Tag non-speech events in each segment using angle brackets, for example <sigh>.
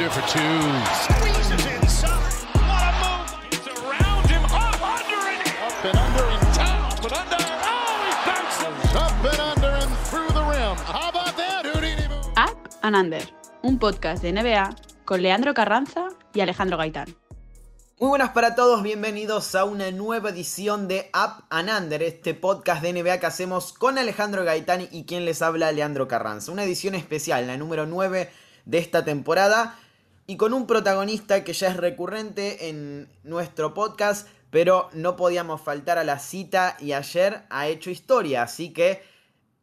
under for two. Squeezes inside. What a move. It's around him. Up under and up and under and down. Up and under. Oh, he bounces. Up and under and through the rim. How about that, Houdini move? Up and Under, un podcast de NBA con Leandro Carranza y Alejandro Gaitán. Muy buenas para todos, bienvenidos a una nueva edición de Up and Under, este podcast de NBA que hacemos con Alejandro Gaitán y quien les habla Leandro Carranza. Una edición especial, la número 9 de esta temporada y con un protagonista que ya es recurrente en nuestro podcast, pero no podíamos faltar a la cita y ayer ha hecho historia, así que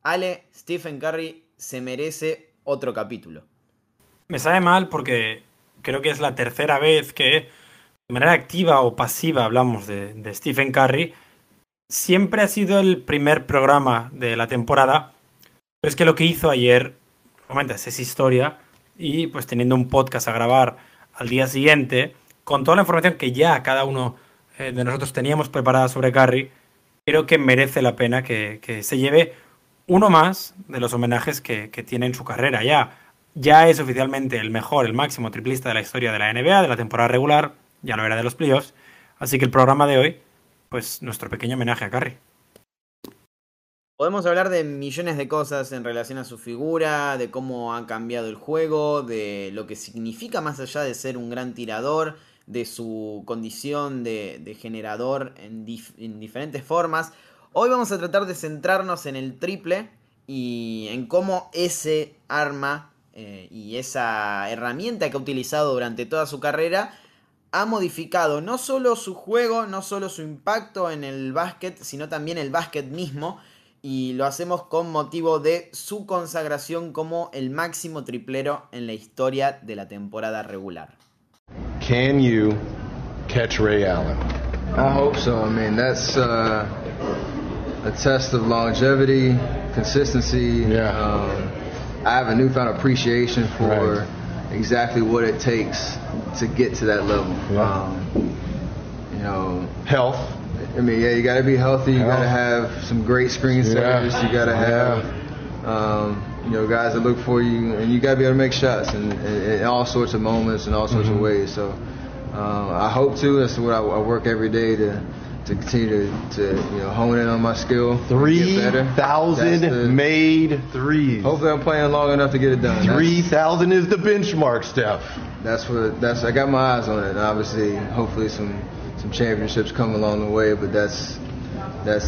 Ale, Stephen Curry se merece otro capítulo. Me sabe mal porque creo que es la tercera vez que de manera activa o pasiva hablamos de, Stephen Curry. Siempre ha sido el primer programa de la temporada, pero es que lo que hizo ayer, comentas, es historia y pues teniendo un podcast a grabar al día siguiente, con toda la información que ya cada uno eh, de nosotros teníamos preparada sobre Curry, creo que merece la pena que, que se lleve uno más de los homenajes que, que tiene en su carrera ya. Ya es oficialmente el mejor, el máximo triplista de la historia de la NBA, de la temporada regular, ya lo era de los playoffs. Así que el programa de hoy, pues nuestro pequeño homenaje a Curry. Podemos hablar de millones de cosas en relación a su figura, de cómo ha cambiado el juego, de lo que significa más allá de ser un gran tirador, de su condición de, generador en diferentes formas. Hoy vamos a tratar de centrarnos en el triple y en cómo ese arma eh, y esa herramienta que ha utilizado durante toda su carrera ha modificado no solo su juego, no solo su impacto en el básquet, sino también el básquet mismo. Y lo hacemos con motivo de su consagración como el máximo triplero en la historia de la temporada regular. Can you catch Ray Allen? I hope so. I mean, that's uh, a test of longevity, consistency. Yeah. Um, I have a newfound appreciation for Right. exactly what it takes to get to that level. Yeah. Um, you know, Health. I mean, yeah, you got to be healthy. You got to have some great screen Yeah. setters. You got to have, um, you know, guys that look for you, and you got to be able to make shots in, in, in all sorts of moments and all sorts Mm-hmm. of ways. So, um, I hope to. That's what I, I work every day to to continue to, to you know hone in on my skill. Three thousand the- made threes. Hopefully, I'm playing long enough to get it done. Three thousand is the benchmark, Steph. That's, that's what that's. I got my eyes on it. Obviously, hopefully, some championships come along the way. But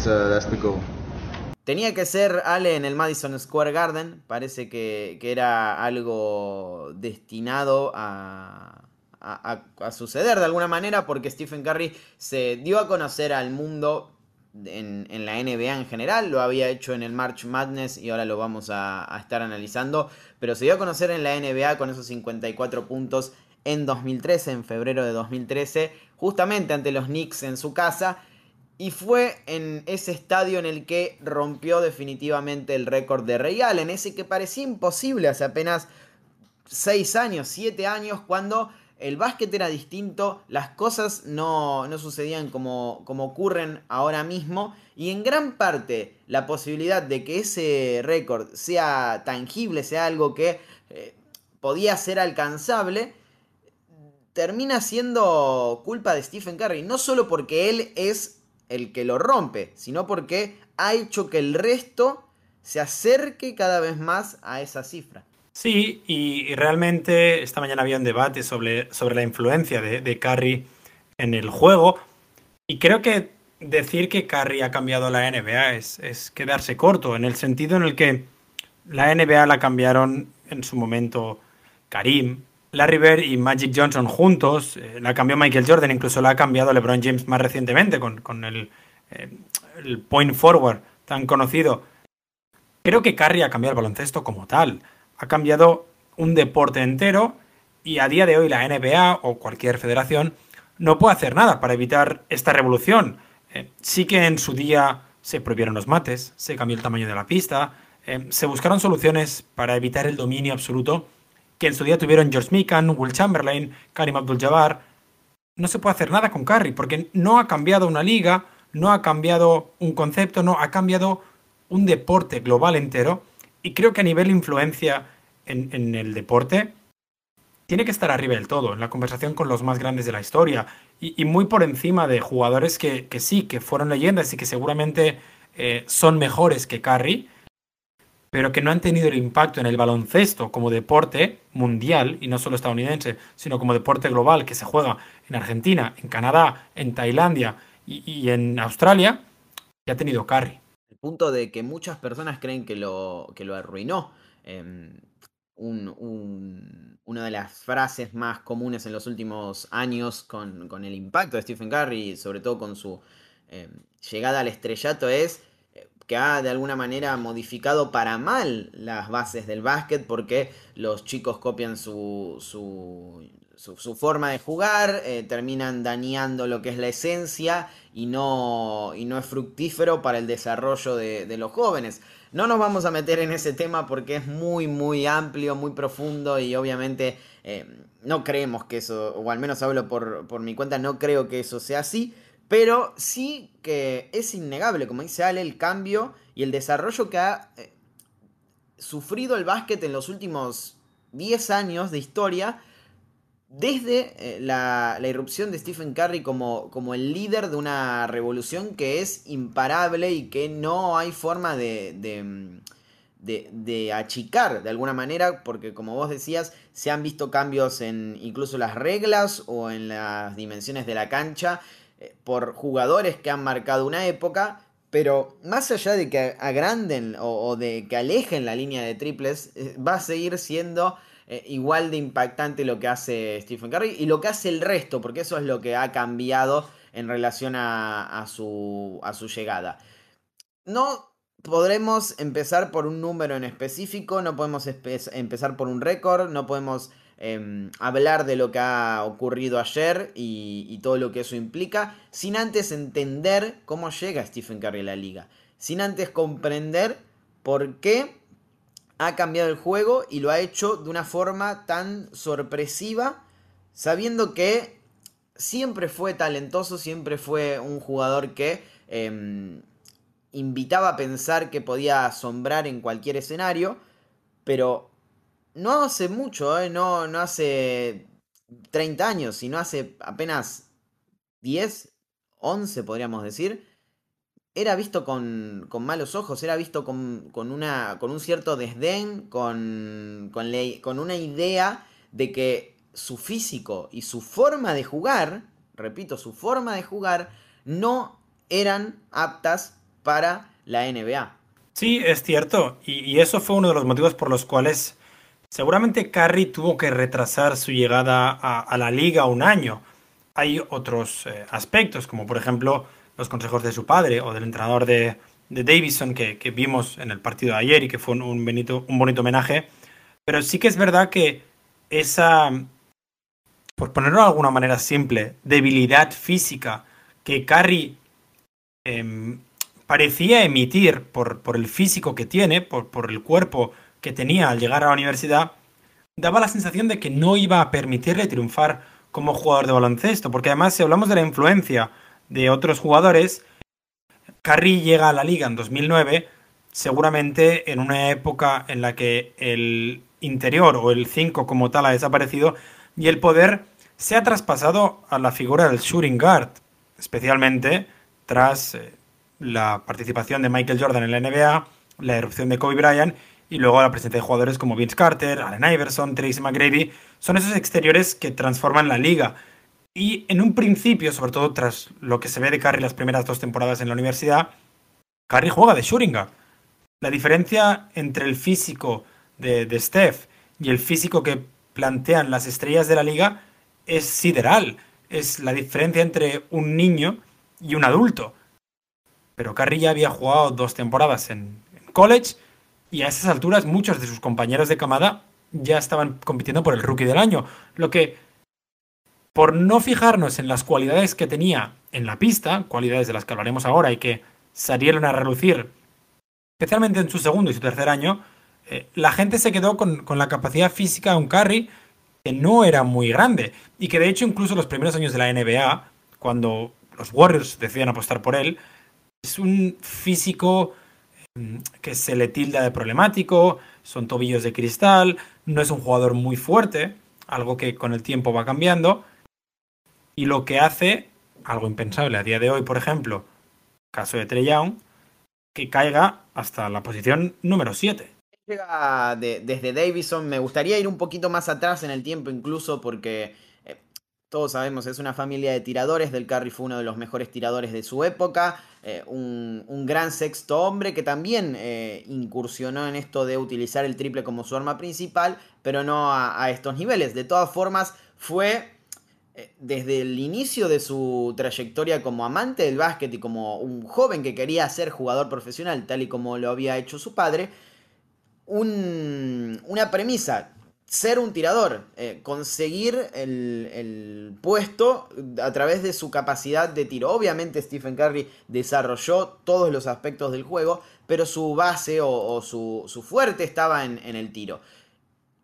uh, that's the goal. Tenía que ser Ale en el Madison Square Garden, parece que, que era algo destinado a- a suceder de alguna manera porque Stephen Curry se dio a conocer al mundo en, en la NBA en general, lo había hecho en el March Madness y ahora lo vamos a, a estar analizando, pero se dio a conocer en la NBA con esos 54 puntos en 2013, en febrero de 2013, justamente ante los Knicks en su casa. Y fue en ese estadio en el que rompió definitivamente el récord de Ray Allen, ese que parecía imposible hace apenas 6 años, 7 años, cuando el básquet era distinto, las cosas no, no sucedían como, como ocurren ahora mismo, y en gran parte la posibilidad de que ese récord sea tangible, sea algo que eh, podía ser alcanzable, termina siendo culpa de Stephen Curry, no solo porque él es el que lo rompe, sino porque ha hecho que el resto se acerque cada vez más a esa cifra. Sí, y, realmente esta mañana había un debate sobre, sobre la influencia de, de Curry en el juego. Y creo que decir que Curry ha cambiado la NBA es, es quedarse corto, en el sentido en el que la NBA la cambiaron en su momento Karim, Larry Bird y Magic Johnson juntos, eh, la cambió Michael Jordan, incluso la ha cambiado LeBron James más recientemente con, con el, eh, el point forward tan conocido. Creo que Curry ha cambiado el baloncesto como tal. Ha cambiado un deporte entero y a día de hoy la NBA o cualquier federación no puede hacer nada para evitar esta revolución. Eh, sí que en su día se prohibieron los mates, se cambió el tamaño de la pista, se buscaron soluciones para evitar el dominio absoluto que en su día tuvieron George Mikan, Will Chamberlain, Karim Abdul-Jabbar. No se puede hacer nada con Curry porque no ha cambiado una liga, no ha cambiado un concepto, no, ha cambiado un deporte global entero y creo que a nivel influencia en, el deporte tiene que estar arriba del todo, en la conversación con los más grandes de la historia y, muy por encima de jugadores que, sí, que fueron leyendas y que seguramente eh, son mejores que Curry, pero que no han tenido el impacto en el baloncesto como deporte mundial, y no solo estadounidense, sino como deporte global que se juega en Argentina, en Canadá, en Tailandia y, en Australia, que ha tenido Curry. El punto de que muchas personas creen que lo, que lo arruinó. Em, una de las frases más comunes en los últimos años con, el impacto de Stephen Curry, sobre todo con su em, llegada al estrellato, es que ha de alguna manera modificado para mal las bases del básquet porque los chicos copian su, su, forma de jugar, eh, terminan dañando lo que es la esencia y no, y no es fructífero para el desarrollo de, los jóvenes. No nos vamos a meter en ese tema porque es muy, muy amplio, muy profundo y obviamente eh, no creemos que eso, o al menos hablo por, por mi cuenta, no creo que eso sea así. Pero sí que es innegable, como dice Ale, el cambio y el desarrollo que ha eh, sufrido el básquet en los últimos 10 años de historia, desde eh, la, irrupción de Stephen Curry como, como, el líder de una revolución que es imparable y que no hay forma de, de, de, achicar de alguna manera, porque como vos decías, se han visto cambios en incluso las reglas o en las dimensiones de la cancha por jugadores que han marcado una época, pero más allá de que agranden o, de que alejen la línea de triples, eh, va a seguir siendo eh, igual de impactante lo que hace Stephen Curry y lo que hace el resto, porque eso es lo que ha cambiado en relación a, su, a su llegada. No podremos empezar por un número en específico, no podemos empezar por un récord, no podemos Em, hablar de lo que ha ocurrido ayer y, todo lo que eso implica, sin antes entender cómo llega Stephen Curry a la liga, sin antes comprender por qué ha cambiado el juego y lo ha hecho de una forma tan sorpresiva, sabiendo que siempre fue talentoso, siempre fue un jugador que em, invitaba a pensar que podía asombrar en cualquier escenario, pero no hace mucho, ¿eh? no, no hace 30 años, sino hace apenas 10, 11 podríamos decir, era visto con, con malos ojos, era visto con, con, una, con un cierto desdén, con, con, una idea de que su físico y su forma de jugar, repito, su forma de jugar, no eran aptas para la NBA. Sí, es cierto. Y, eso fue uno de los motivos por los cuales Seguramente Curry tuvo que retrasar su llegada a, la liga un año. Hay otros eh, aspectos, como por ejemplo los consejos de su padre o del entrenador de, de Davison que, vimos en el partido de ayer y que fue un, bonito homenaje. Pero sí que es verdad que esa, por ponerlo de alguna manera simple, debilidad física que Curry em, parecía emitir por, el físico que tiene, por el cuerpo que tenía al llegar a la universidad daba la sensación de que no iba a permitirle triunfar como jugador de baloncesto, porque además si hablamos de la influencia de otros jugadores, Curry llega a la liga en 2009, seguramente en una época en la que el interior o el 5 como tal ha desaparecido y el poder se ha traspasado a la figura del shooting guard, especialmente tras eh, la participación de Michael Jordan en la NBA, la erupción de Kobe Bryant y luego la presencia de jugadores como Vince Carter, Allen Iverson, Tracy McGrady, son esos exteriores que transforman la liga. Y en un principio, sobre todo tras lo que se ve de Curry las primeras dos temporadas en la universidad, Curry juega de shooting La diferencia entre el físico de, de Steph y el físico que plantean las estrellas de la liga es sideral. Es la diferencia entre un niño y un adulto. Pero Curry ya había jugado dos temporadas en college y a esas alturas muchos de sus compañeros de camada ya estaban compitiendo por el rookie del año. Lo que, por no fijarnos en las cualidades que tenía en la pista, cualidades de las que hablaremos ahora y que salieron a relucir, especialmente en su segundo y su tercer año, eh, la gente se quedó con, con, la capacidad física de un carry que no era muy grande y que de hecho incluso los primeros años de la NBA, cuando los Warriors decían apostar por él, es un físico que se le tilda de problemático, son tobillos de cristal, no es un jugador muy fuerte, algo que con el tiempo va cambiando, y lo que hace, algo impensable a día de hoy, por ejemplo, caso de Trey Young, que caiga hasta la posición número 7. Llega desde Davison, me gustaría ir un poquito más atrás en el tiempo incluso porque eh, todos sabemos, es una familia de tiradores, Del Curry fue uno de los mejores tiradores de su época, eh, un, gran sexto hombre que también eh, incursionó en esto de utilizar el triple como su arma principal, pero no a, a estos niveles. De todas formas, fue eh, desde el inicio de su trayectoria como amante del básquet y como un joven que quería ser jugador profesional, tal y como lo había hecho su padre, una premisa, ser un tirador, eh, conseguir el, puesto a través de su capacidad de tiro. Obviamente Stephen Curry desarrolló todos los aspectos del juego, pero su base o, su, fuerte estaba en, el tiro.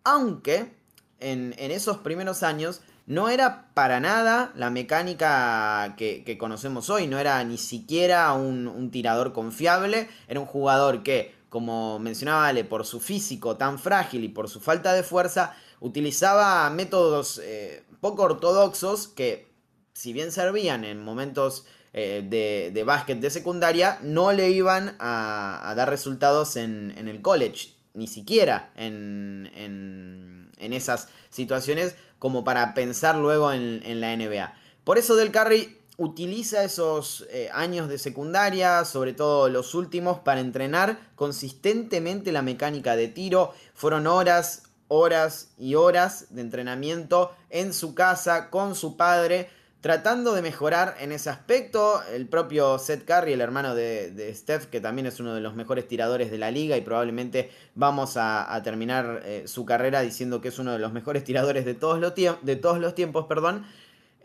Aunque en, en esos primeros años no era para nada la mecánica que, conocemos hoy, no era ni siquiera un, tirador confiable, era un jugador que, como mencionaba Ale, por su físico tan frágil y por su falta de fuerza, utilizaba métodos eh, poco ortodoxos que, si bien servían en momentos eh, de, básquet de secundaria, no le iban a, dar resultados en, el college, ni siquiera en, en esas situaciones como para pensar luego en, la NBA. Por eso Del Curry utiliza esos eh, años de secundaria, sobre todo los últimos, para entrenar consistentemente la mecánica de tiro. Fueron horas, horas y horas de entrenamiento en su casa con su padre tratando de mejorar en ese aspecto. El propio Seth Curry, el hermano de, Steph, que también es uno de los mejores tiradores de la liga y probablemente vamos a, terminar eh, su carrera diciendo que es uno de los mejores tiradores de todos los, de todos los tiempos, perdón.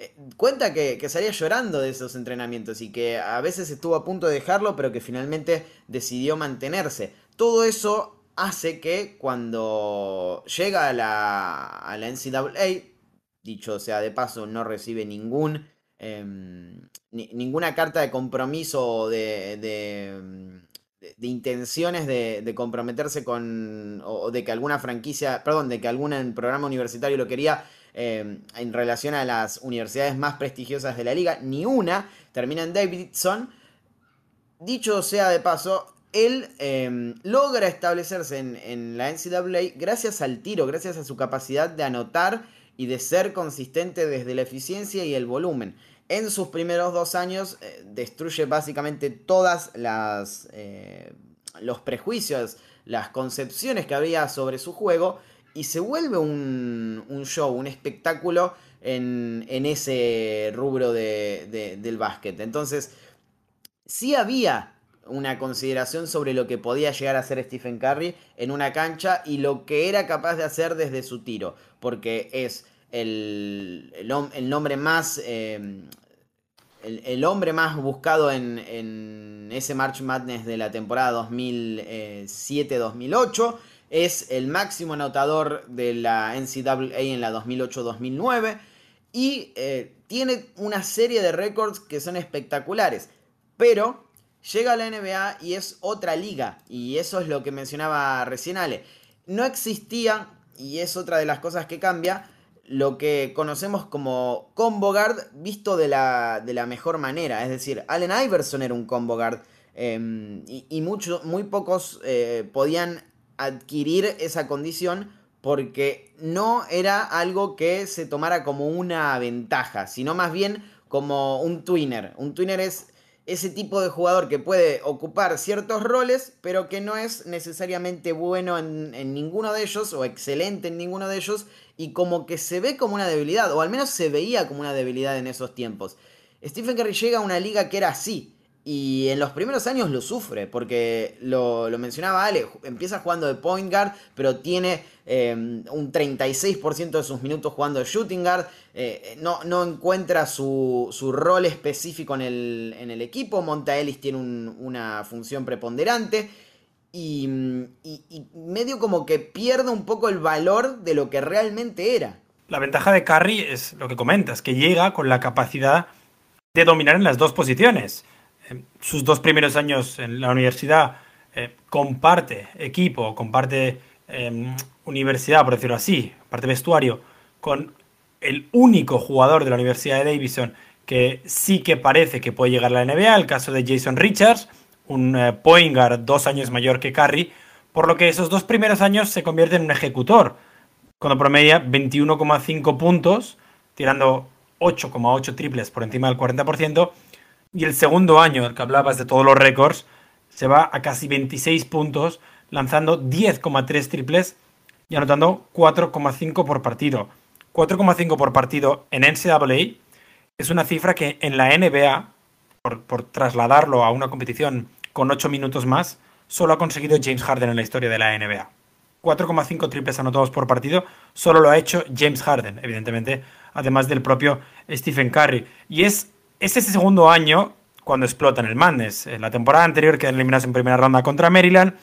Eh, cuenta que, que, salía llorando de esos entrenamientos y que a veces estuvo a punto de dejarlo, pero que finalmente decidió mantenerse. Todo eso hace que cuando llega a la, a la NCAA, dicho sea de paso, no recibe ningún, em, ninguna carta de compromiso de, de, de, intenciones de, comprometerse con, o, de que alguna franquicia, perdón, de que algún programa universitario lo quería em, en relación a las universidades más prestigiosas de la liga, ni una, termina en Davidson. Dicho sea de paso, él em, logra establecerse en, la NCAA gracias al tiro, gracias a su capacidad de anotar y de ser consistente desde la eficiencia y el volumen. En sus primeros dos años eh, destruye básicamente todas las eh, los prejuicios, las concepciones que había sobre su juego y se vuelve un, show, un espectáculo en, ese rubro del básquet. Entonces, sí había una consideración sobre lo que podía llegar a hacer Stephen Curry en una cancha y lo que era capaz de hacer desde su tiro, porque es el, el, nombre más. Em, el, hombre más buscado en, ese March Madness de la temporada 2007-2008. Es el máximo anotador de la NCAA en la 2008-2009. Y eh, tiene una serie de récords que son espectaculares. Pero llega a la NBA y es otra liga. Y eso es lo que mencionaba recién Ale. No existía, y es otra de las cosas que cambia, lo que conocemos como combo guard visto de la, de la mejor manera. Es decir, Allen Iverson era un combo guard em, y, muy pocos eh, podían adquirir esa condición porque no era algo que se tomara como una ventaja, sino más bien como un twinner. Un twinner es ese tipo de jugador que puede ocupar ciertos roles, pero que no es necesariamente bueno en, ninguno de ellos o excelente en ninguno de ellos y como que se ve como una debilidad, o al menos se veía como una debilidad en esos tiempos. Stephen Curry llega a una liga que era así, y en los primeros años lo sufre, porque lo, mencionaba Ale, empieza jugando de point guard, pero tiene eh, un 36% de sus minutos jugando de shooting guard, eh, no, no, encuentra su, su, rol específico en el, en el equipo, Monta Ellis tiene una función preponderante, y, medio como que pierde un poco el valor de lo que realmente era. La ventaja de Curry es lo que comentas, que llega con la capacidad de dominar en las dos posiciones. Sus dos primeros años en la universidad eh, comparte equipo, comparte em, universidad, por decirlo así, parte vestuario, con el único jugador de la Universidad de Davidson que sí que parece que puede llegar a la NBA, el caso de Jason Richards, un eh, dos años mayor que Curry, por lo que esos dos primeros años se convierte en un ejecutor, cuando promedia 21,5 puntos, tirando 8,8 triples por encima del 40%, y el segundo año, el que hablabas de todos los récords, se va a casi 26 puntos, lanzando 10,3 triples y anotando 4,5 por partido. 4,5 por partido en NCAA es una cifra que en la NBA, por, por, trasladarlo a una competición con 8 minutos más, solo ha conseguido James Harden en la historia de la NBA. 4,5 triples anotados por partido solo lo ha hecho James Harden, evidentemente, además del propio Stephen Curry. Y es, es ese segundo año cuando explota en el Madness. En la temporada anterior que eliminados en primera ronda contra Maryland,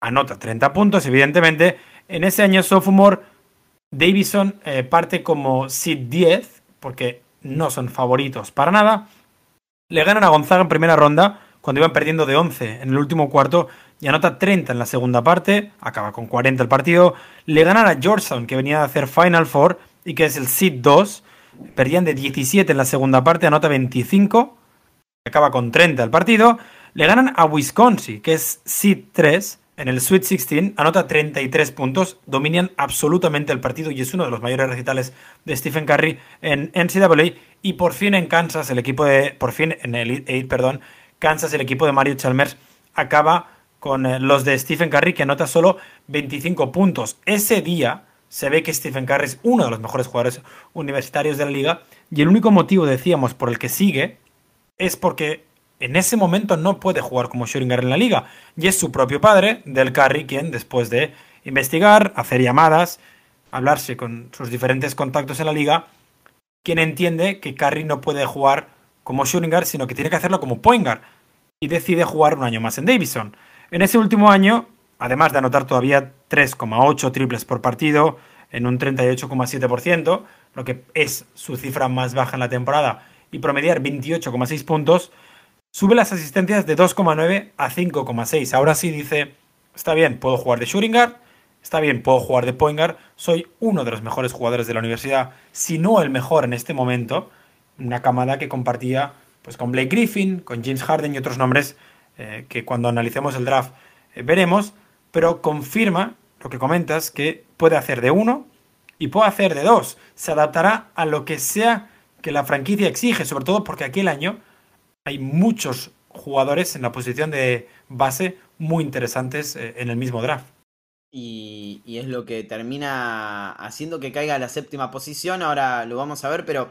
anota 30 puntos, evidentemente. En ese año sophomore, Davison eh, parte como seed 10, porque no son favoritos para nada. Le ganan a Gonzaga en primera ronda, cuando iban perdiendo de 11 en el último cuarto, y anota 30 en la segunda parte, acaba con 40 el partido. Le ganan a Georgetown, que venía a hacer Final Four y que es el seed 2. Perdían de 17 en la segunda parte, anota 25 acaba con 30 el partido. Le ganan a Wisconsin, que es seed 3 en el Sweet 16, anota 33 puntos, dominan absolutamente el partido y es uno de los mayores recitales de Stephen Curry en NCAA. Y por fin en Kansas, el equipo de. Por fin en el 8, perdón. Kansas, el equipo de Mario Chalmers, acaba con eh, los de Stephen Curry, que anota solo 25 puntos. Ese día se ve que Stephen Curry es uno de los mejores jugadores universitarios de la liga. Y el único motivo, decíamos, por el que sigue es porque en ese momento no puede jugar como Schrödinger en la liga. Y es su propio padre, Del Curry, quien después de investigar, hacer llamadas, hablarse con sus diferentes contactos en la liga, quien entiende que Curry no puede jugar como Schrödinger, sino que tiene que hacerlo como Poingar. Y decide jugar un año más en Davison. En ese último año, además de anotar todavía 3,8 triples por partido, en un 38,7%, lo que es su cifra más baja en la temporada, y promediar 28,6 puntos, sube las asistencias de 2,9 a 5,6. Ahora sí dice, está bien, puedo jugar de shooting guard, está bien, puedo jugar de point guard, soy uno de los mejores jugadores de la universidad, si no el mejor en este momento, una camada que compartía pues con Blake Griffin, con James Harden y otros nombres eh, que cuando analicemos el draft eh, veremos, pero confirma lo que comentas que puede hacer de uno y puede hacer de dos. Se adaptará a lo que sea que la franquicia exige, sobre todo porque aquel año hay muchos jugadores en la posición de base muy interesantes eh, en el mismo draft. Y, es lo que termina haciendo que caiga a la séptima posición. Ahora lo vamos a ver, pero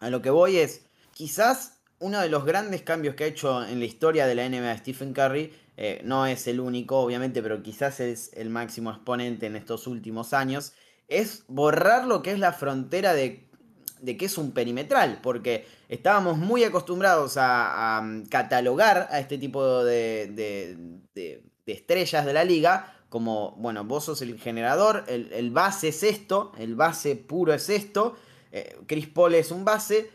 a lo que voy es, quizás uno de los grandes cambios que ha hecho en la historia de la NBA Stephen Curry, eh, no es el único obviamente, pero quizás es el máximo exponente en estos últimos años, es borrar lo que es la frontera de de qué es un perimetral, porque estábamos muy acostumbrados a, mm, catalogar a este tipo de, estrellas de la liga como, bueno, vos sos el generador, el, base es esto, el base puro es esto, eh, Chris Paul es un base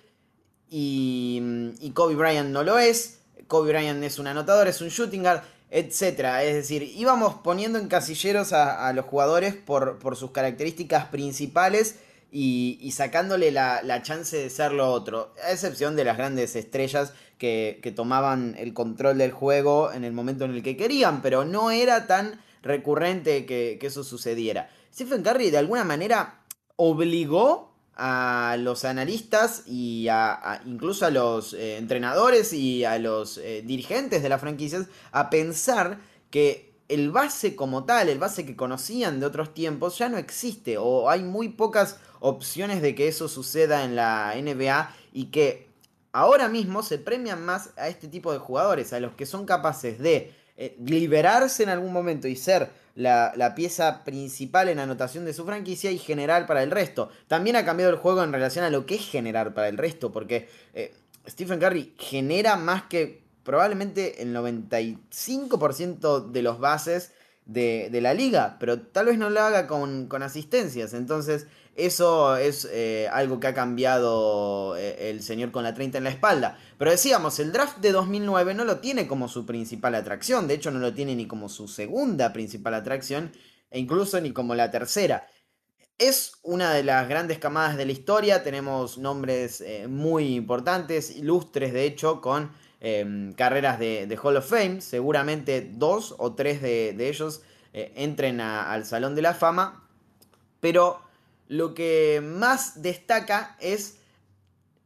y, mm, y, Kobe Bryant no lo es, Kobe Bryant es un anotador, es un shooting guard, etc. Es decir, íbamos poniendo en casilleros a, los jugadores por, sus características principales y, sacándole la, chance de ser lo otro, a excepción de las grandes estrellas que, tomaban el control del juego en el momento en el que querían, pero no era tan recurrente que, eso sucediera. Stephen Curry de alguna manera obligó a los analistas y a, incluso a los eh, entrenadores y a los eh, dirigentes de las franquicias a pensar que el base como tal, el base que conocían de otros tiempos, ya no existe o hay muy pocas opciones de que eso suceda en la NBA y que ahora mismo se premian más a este tipo de jugadores, a los que son capaces de eh, liberarse en algún momento y ser la, pieza principal en anotación de su franquicia y generar para el resto. También ha cambiado el juego en relación a lo que es generar para el resto, porque eh, Stephen Curry genera más que probablemente el 95% de los bases de, la liga, pero tal vez no lo haga con, con asistencias. Entonces, eso es eh, algo que ha cambiado eh, el señor con la 30 en la espalda. Pero decíamos, el draft de 2009 no lo tiene como su principal atracción. De hecho, no lo tiene ni como su segunda principal atracción. E incluso ni como la tercera. Es una de las grandes camadas de la historia, tenemos nombres eh, muy importantes, ilustres de hecho, con em, carreras de, Hall of Fame, seguramente dos o tres de, ellos entren al Salón de la Fama, pero lo que más destaca es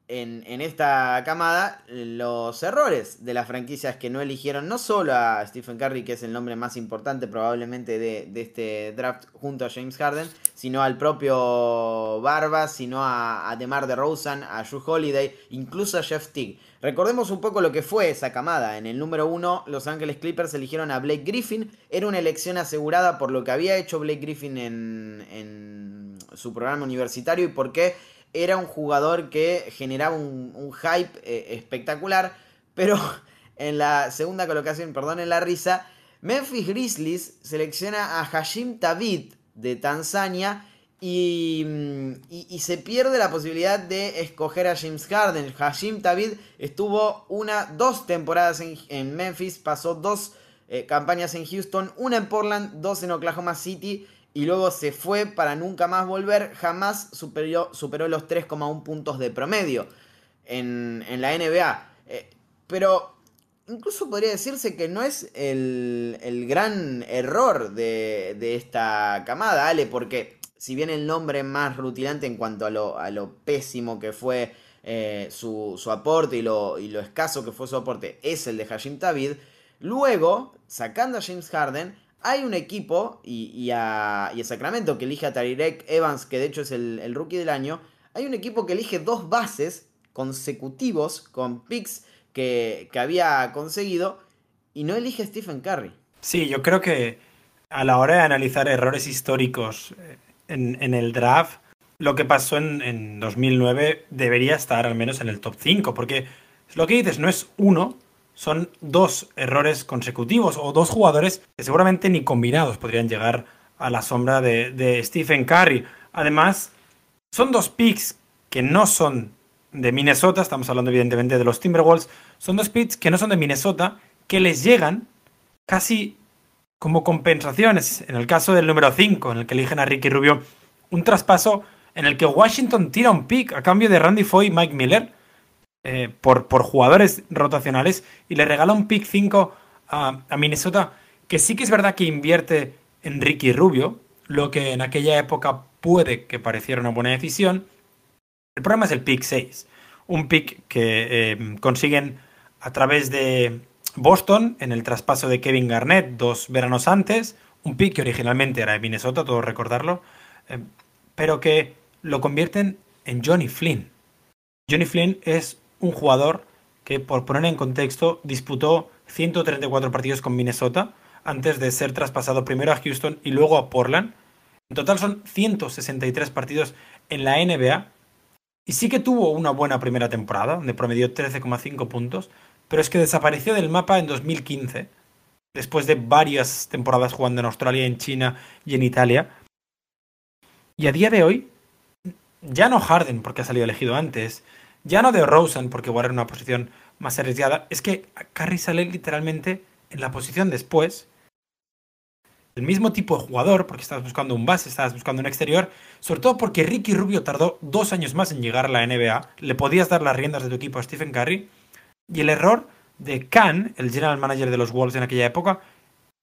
en, esta camada los errores de las franquicias que no eligieron no solo a Stephen Curry, que es el nombre más importante probablemente de, este draft junto a James Harden, sino al propio Barba, sino a, a DeMar DeRozan, a Drew Holiday, incluso a Jeff Teague. Recordemos un poco lo que fue esa camada. En el número uno, Los Ángeles Clippers eligieron a Blake Griffin. Era una elección asegurada por lo que había hecho Blake Griffin en su programa universitario y porque era un jugador que generaba un, hype eh, espectacular, pero <laughs> en la segunda colocación, perdón en la risa, Memphis Grizzlies selecciona a Hashim Tabit de Tanzania mm, y, se pierde la posibilidad de escoger a James Harden. Hashim Tabit estuvo una, dos temporadas en, Memphis, pasó dos eh, campañas en Houston, una en Portland, dos en Oklahoma City y luego se fue para nunca más volver, jamás superó, superó los 3,1 puntos de promedio en, la NBA. Eh, pero incluso podría decirse que no es el, gran error de, esta camada, Ale, porque si bien el nombre más rutilante en cuanto a lo, a lo pésimo que fue eh, su, aporte y lo, y lo escaso que fue su aporte es el de Hashim Tavid, luego, sacando a James Harden, hay un equipo, y, a, Sacramento que elige a Tarirek Evans, que de hecho es el, rookie del año, hay un equipo que elige dos bases consecutivos con picks que, había conseguido y no elige a Stephen Curry. Sí, yo creo que a la hora de analizar errores históricos eh, en, el draft, lo que pasó en, en, 2009 debería estar al menos en el top 5, porque lo que dices no es uno, son dos errores consecutivos o dos jugadores que seguramente ni combinados podrían llegar a la sombra de, Stephen Curry. Además, son dos picks que no son de Minnesota, estamos hablando evidentemente de los Timberwolves, son dos picks que no son de Minnesota, que les llegan casi como compensaciones. En el caso del número 5, en el que eligen a Ricky Rubio, un traspaso en el que Washington tira un pick a cambio de Randy Foy y Mike Miller eh, por, por, jugadores rotacionales y le regala un pick 5 a, Minnesota, que sí que es verdad que invierte en Ricky Rubio, lo que en aquella época puede que pareciera una buena decisión. El problema es el pick 6, un pick que eh, consiguen a través de Boston en el traspaso de Kevin Garnett dos veranos antes, un pick que originalmente era de Minnesota, todo recordarlo, eh, pero que lo convierten en Johnny Flynn. Johnny Flynn es un jugador que, por poner en contexto, disputó 134 partidos con Minnesota antes de ser traspasado primero a Houston y luego a Portland. En total son 163 partidos en la NBA. Y sí que tuvo una buena primera temporada, donde promedió 13,5 puntos, pero es que desapareció del mapa en 2015, después de varias temporadas jugando en Australia, en China y en Italia. Y a día de hoy, ya no Harden, porque ha salido elegido antes, ya no de Rosen, porque igual era una posición más arriesgada, es que Curry sale literalmente en la posición después. El mismo tipo de jugador, porque estabas buscando un base, estabas buscando un exterior, sobre todo porque Ricky Rubio tardó dos años más en llegar a la NBA, le podías dar las riendas de tu equipo a Stephen Curry, y el error de Khan, el general manager de los Wolves en aquella época,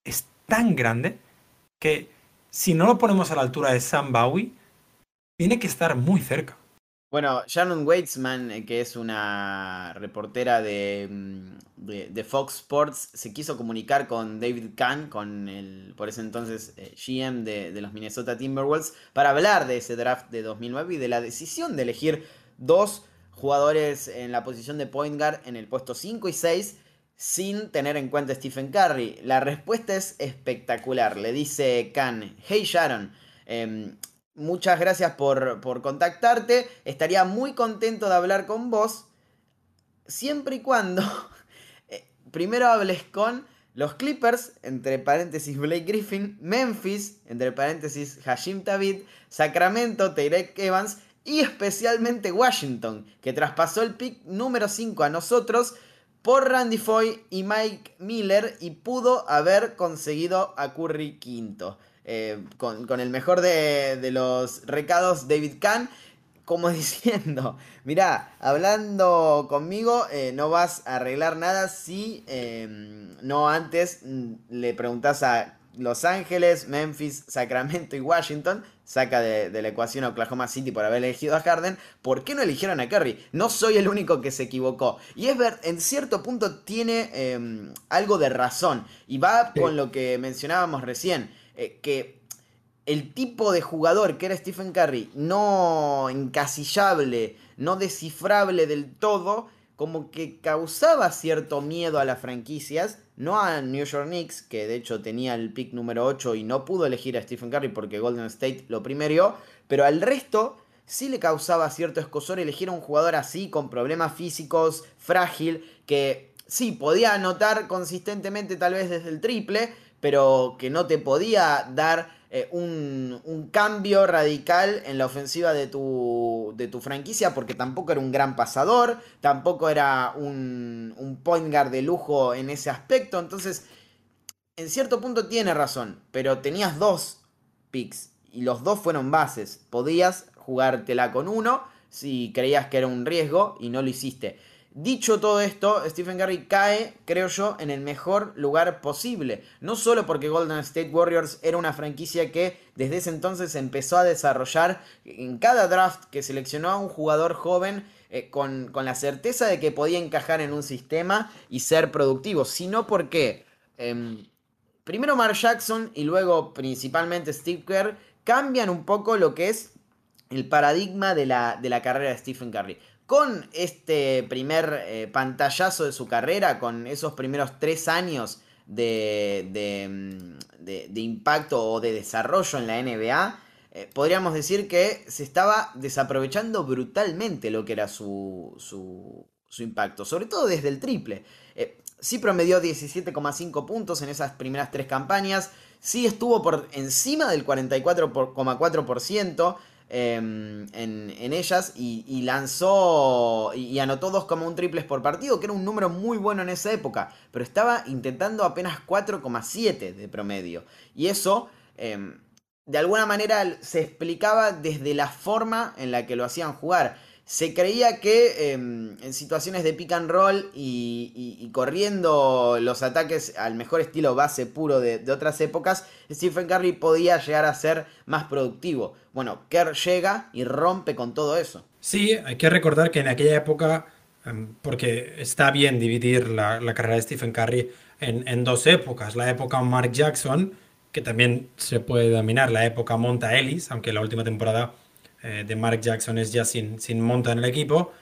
es tan grande que si no lo ponemos a la altura de Sam Bowie, tiene que estar muy cerca. Bueno, Shannon Weitzman, eh, que es una reportera mm, de, Fox Sports, se quiso comunicar con David Kahn, con el por ese entonces eh, GM de, los Minnesota Timberwolves, para hablar de ese draft de 2009 y de la decisión de elegir dos jugadores en la posición de point guard en el puesto 5 y 6 sin tener en cuenta a Stephen Curry. La respuesta es espectacular. Le dice Kahn, hey Sharon, em, muchas gracias por, contactarte. Estaría muy contento de hablar con vos. Siempre y cuando <laughs> eh, primero hables con los Clippers, entre paréntesis Blake Griffin, Memphis, entre paréntesis Hashim David, Sacramento, Tyrek Evans y especialmente Washington, que traspasó el pick número 5 a nosotros por Randy Foy y Mike Miller y pudo haber conseguido a Curry quinto. Eh, con, el mejor de, los recados, David Kahn, como <laughs> diciendo, mirá, hablando conmigo, eh, no vas a arreglar nada si em, no antes mm, le preguntas a Los Ángeles, Memphis, Sacramento y Washington, saca de, la ecuación a Oklahoma City por haber elegido a Harden, ¿por qué no eligieron a Curry? No soy el único que se equivocó. Y es ver, en cierto punto tiene em, algo de razón, y va con lo que mencionábamos recién. Eh, que el tipo de jugador que era Stephen Curry, no encasillable, no descifrable del todo, como que causaba cierto miedo a las franquicias, no a New York Knicks, que de hecho tenía el pick número 8 y no pudo elegir a Stephen Curry porque Golden State lo primero, pero al resto sí le causaba cierto escosor elegir a un jugador así, con problemas físicos, frágil, que sí, podía anotar consistentemente tal vez desde el triple, pero que no te podía dar eh, un, cambio radical en la ofensiva de tu, de tu franquicia, porque tampoco era un gran pasador, tampoco era un, un point guard de lujo en ese aspecto, entonces, en cierto punto tiene razón, pero tenías dos picks y los dos fueron bases, podías jugártela con uno si creías que era un riesgo y no lo hiciste. Dicho todo esto, Stephen Curry cae, creo yo, en el mejor lugar posible. No solo porque Golden State Warriors era una franquicia que desde ese entonces empezó a desarrollar en cada draft que seleccionó a un jugador joven eh, con, la certeza de que podía encajar en un sistema y ser productivo, sino porque em, primero Mark Jackson y luego principalmente Steve Kerr cambian un poco lo que es el paradigma de la, de la carrera de Stephen Curry con este primer eh, pantallazo de su carrera, con esos primeros tres años de, de, impacto o de desarrollo en la NBA, eh, podríamos decir que se estaba desaprovechando brutalmente lo que era su, su, impacto, sobre todo desde el triple. Eh, sí promedió 17,5 puntos en esas primeras tres campañas, sí estuvo por encima del 44,4%, Em, en, ellas y, lanzó y, anotó 2,1 triples por partido, que era un número muy bueno en esa época, pero estaba intentando apenas 4,7 de promedio. Y eso, em, de alguna manera, se explicaba desde la forma en la que lo hacían jugar se creía que em, en situaciones de pick and roll y, corriendo los ataques al mejor estilo base puro de, otras épocas, Stephen Curry podía llegar a ser más productivo. Bueno, Kerr llega y rompe con todo eso. Sí, hay que recordar que en aquella época, em, porque está bien dividir la, carrera de Stephen Curry en, en, dos épocas, la época Mark Jackson, que también se puede dominar la época Monta Ellis, aunque la última temporada eh, de Mark Jackson es ya sin, sin monta en el equipo.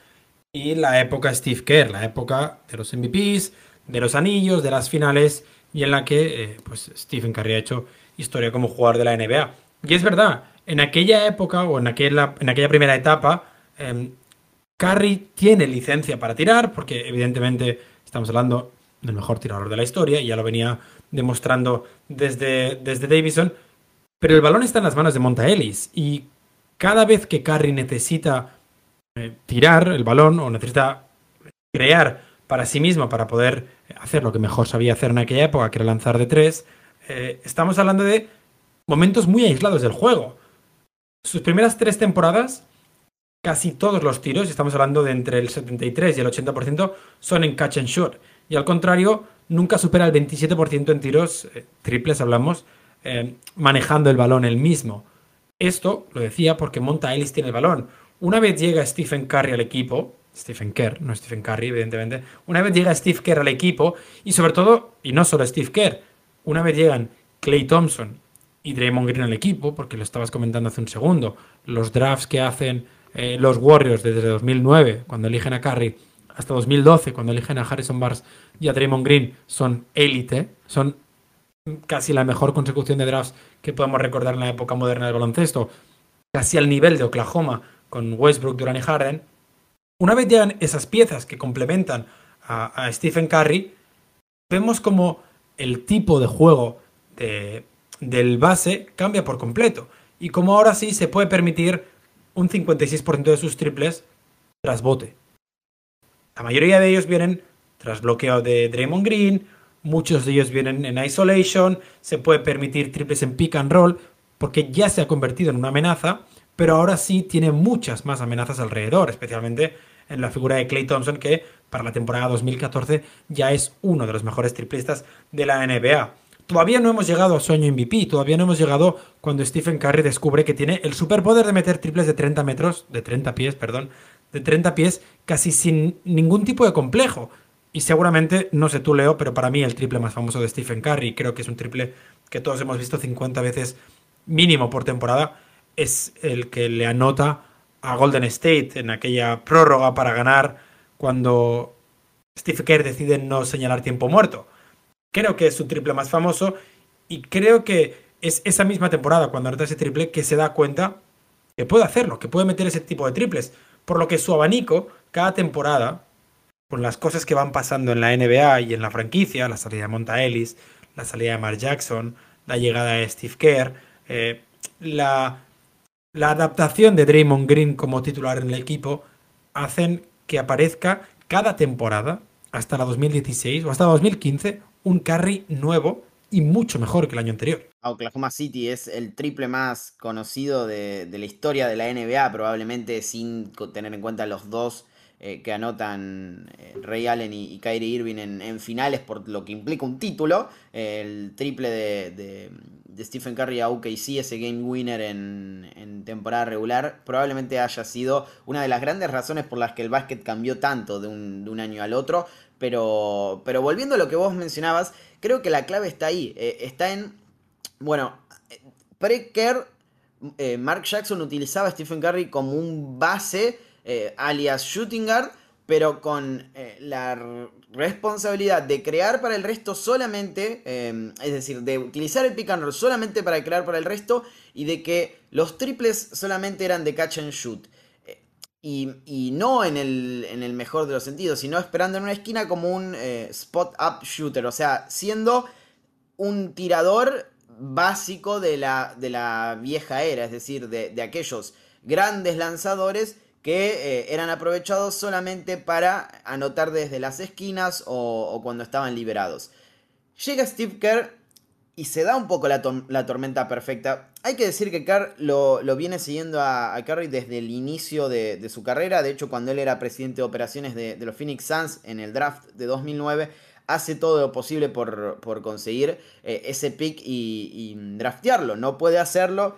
Y la época Steve Kerr, la época de los MVPs, de los anillos, de las finales, y en la que eh, pues Stephen Curry ha hecho historia como jugador de la NBA. Y es verdad, en aquella época o en aquella, en aquella primera etapa, eh, Curry tiene licencia para tirar, porque evidentemente estamos hablando del mejor tirador de la historia, y ya lo venía demostrando desde, desde Davison, pero el balón está en las manos de Monta Ellis, y cada vez que Curry necesita eh, tirar el balón o necesita crear para sí mismo para poder hacer lo que mejor sabía hacer en aquella época, que era lanzar de tres, eh, estamos hablando de momentos muy aislados del juego. Sus primeras tres temporadas, casi todos los tiros, estamos hablando de entre el 73 y el 80%, son en catch and shoot. Y al contrario, nunca supera el 27% en tiros eh, triples, hablamos, manejando el balón él mismo. Esto lo decía porque Monta Ellis tiene el balón. Una vez llega Stephen Curry al equipo, Stephen Kerr, no Stephen Curry, evidentemente. Una vez llega Steve Kerr al equipo, y sobre todo, y no solo Steve Kerr, una vez llegan Clay Thompson y Draymond Green al equipo, porque lo estabas comentando hace un segundo, los drafts que hacen eh, los Warriors desde 2009, cuando eligen a Curry, hasta 2012, cuando eligen a Harrison Barnes y a Draymond Green, son élite, son casi la mejor consecución de drafts que podemos recordar en la época moderna del baloncesto, casi al nivel de Oklahoma con Westbrook, Durant y Harden. Una vez llegan esas piezas que complementan a, Stephen Curry, vemos como el tipo de juego del base cambia por completo. Y como ahora sí se puede permitir un 56% de sus triples tras bote. La mayoría de ellos vienen tras bloqueo de Draymond Green, muchos de ellos vienen en isolation, se puede permitir triples en pick and roll, porque ya se ha convertido en una amenaza, pero ahora sí tiene muchas más amenazas alrededor, especialmente en la figura de Clay Thompson, que para la temporada 2014 ya es uno de los mejores triplistas de la NBA. Todavía no hemos llegado a sueño MVP, todavía no hemos llegado cuando Stephen Curry descubre que tiene el superpoder de meter triples de 30 metros, de 30 pies, perdón, de 30 pies casi sin ningún tipo de complejo. Y seguramente, no sé tú Leo, pero para mí el triple más famoso de Stephen Curry, creo que es un triple que todos hemos visto 50 veces mínimo por temporada, es el que le anota a Golden State en aquella prórroga para ganar cuando Steve Kerr decide no señalar tiempo muerto. Creo que es su triple más famoso y creo que es esa misma temporada cuando anota ese triple que se da cuenta que puede hacerlo, que puede meter ese tipo de triples. Por lo que su abanico, cada temporada, con las cosas que van pasando en la NBA y en la franquicia, la salida de Monta Ellis, la salida de Mark Jackson, la llegada de Steve Kerr, eh, la, la adaptación de Draymond Green como titular en el equipo, hacen que aparezca cada temporada, hasta la 2016 o hasta la 2015, un carry nuevo y mucho mejor que el año anterior. Oklahoma City es el triple más conocido de, la historia de la NBA, probablemente sin tener en cuenta los dos eh, que anotan eh, Ray Allen y, Kyrie Irving en, finales por lo que implica un título. el triple de, de, Stephen Curry a OKC, ese game winner en, en, temporada regular, probablemente haya sido una de las grandes razones por las que el básquet cambió tanto de un, de un año al otro. Pero, pero volviendo a lo que vos mencionabas, creo que la clave está ahí. Eh, está en, bueno, pre-Kerr, Mark Jackson utilizaba a Stephen Curry como un base eh, alias Shooting Guard, pero con eh, la responsabilidad de crear para el resto solamente, eh, es decir, de utilizar el pick and roll solamente para crear para el resto y de que los triples solamente eran de catch and shoot. Y, no en el, en el, mejor de los sentidos, sino esperando en una esquina como un spot up shooter, o sea, siendo un tirador básico de la, de la vieja era, es decir, de, de aquellos grandes lanzadores que eh, eran aprovechados solamente para anotar desde las esquinas o, cuando estaban liberados. Llega Steve Kerr y se da un poco la, tormenta perfecta. Hay que decir que Kerr lo, viene siguiendo a, Curry desde el inicio de, su carrera. De hecho, cuando él era presidente de operaciones de, los Phoenix Suns en el draft de 2009, hace todo lo posible por, conseguir eh, ese pick y, y draftearlo. No puede hacerlo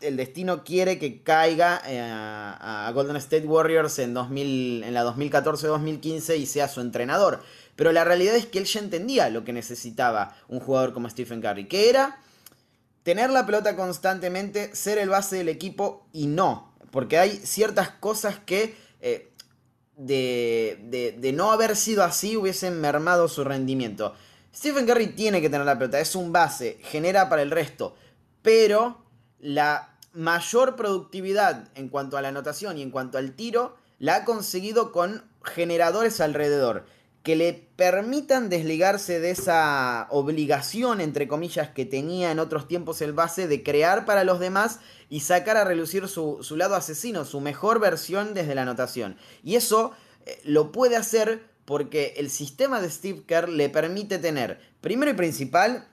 el destino quiere que caiga eh, a, Golden State Warriors en, 2000, en la 2014-2015 y sea su entrenador. Pero la realidad es que él ya entendía lo que necesitaba un jugador como Stephen Curry, que era tener la pelota constantemente, ser el base del equipo y no, porque hay ciertas cosas que eh, de, de no haber sido así hubiesen mermado su rendimiento. Stephen Curry tiene que tener la pelota, es un base, genera para el resto, pero la mayor productividad en cuanto a la anotación y en cuanto al tiro la ha conseguido con generadores alrededor que le permitan desligarse de esa obligación, entre comillas, que tenía en otros tiempos el base de crear para los demás y sacar a relucir su, lado asesino, su mejor versión desde la anotación. Y eso eh, lo puede hacer porque el sistema de Steve Kerr le permite tener, primero y principal,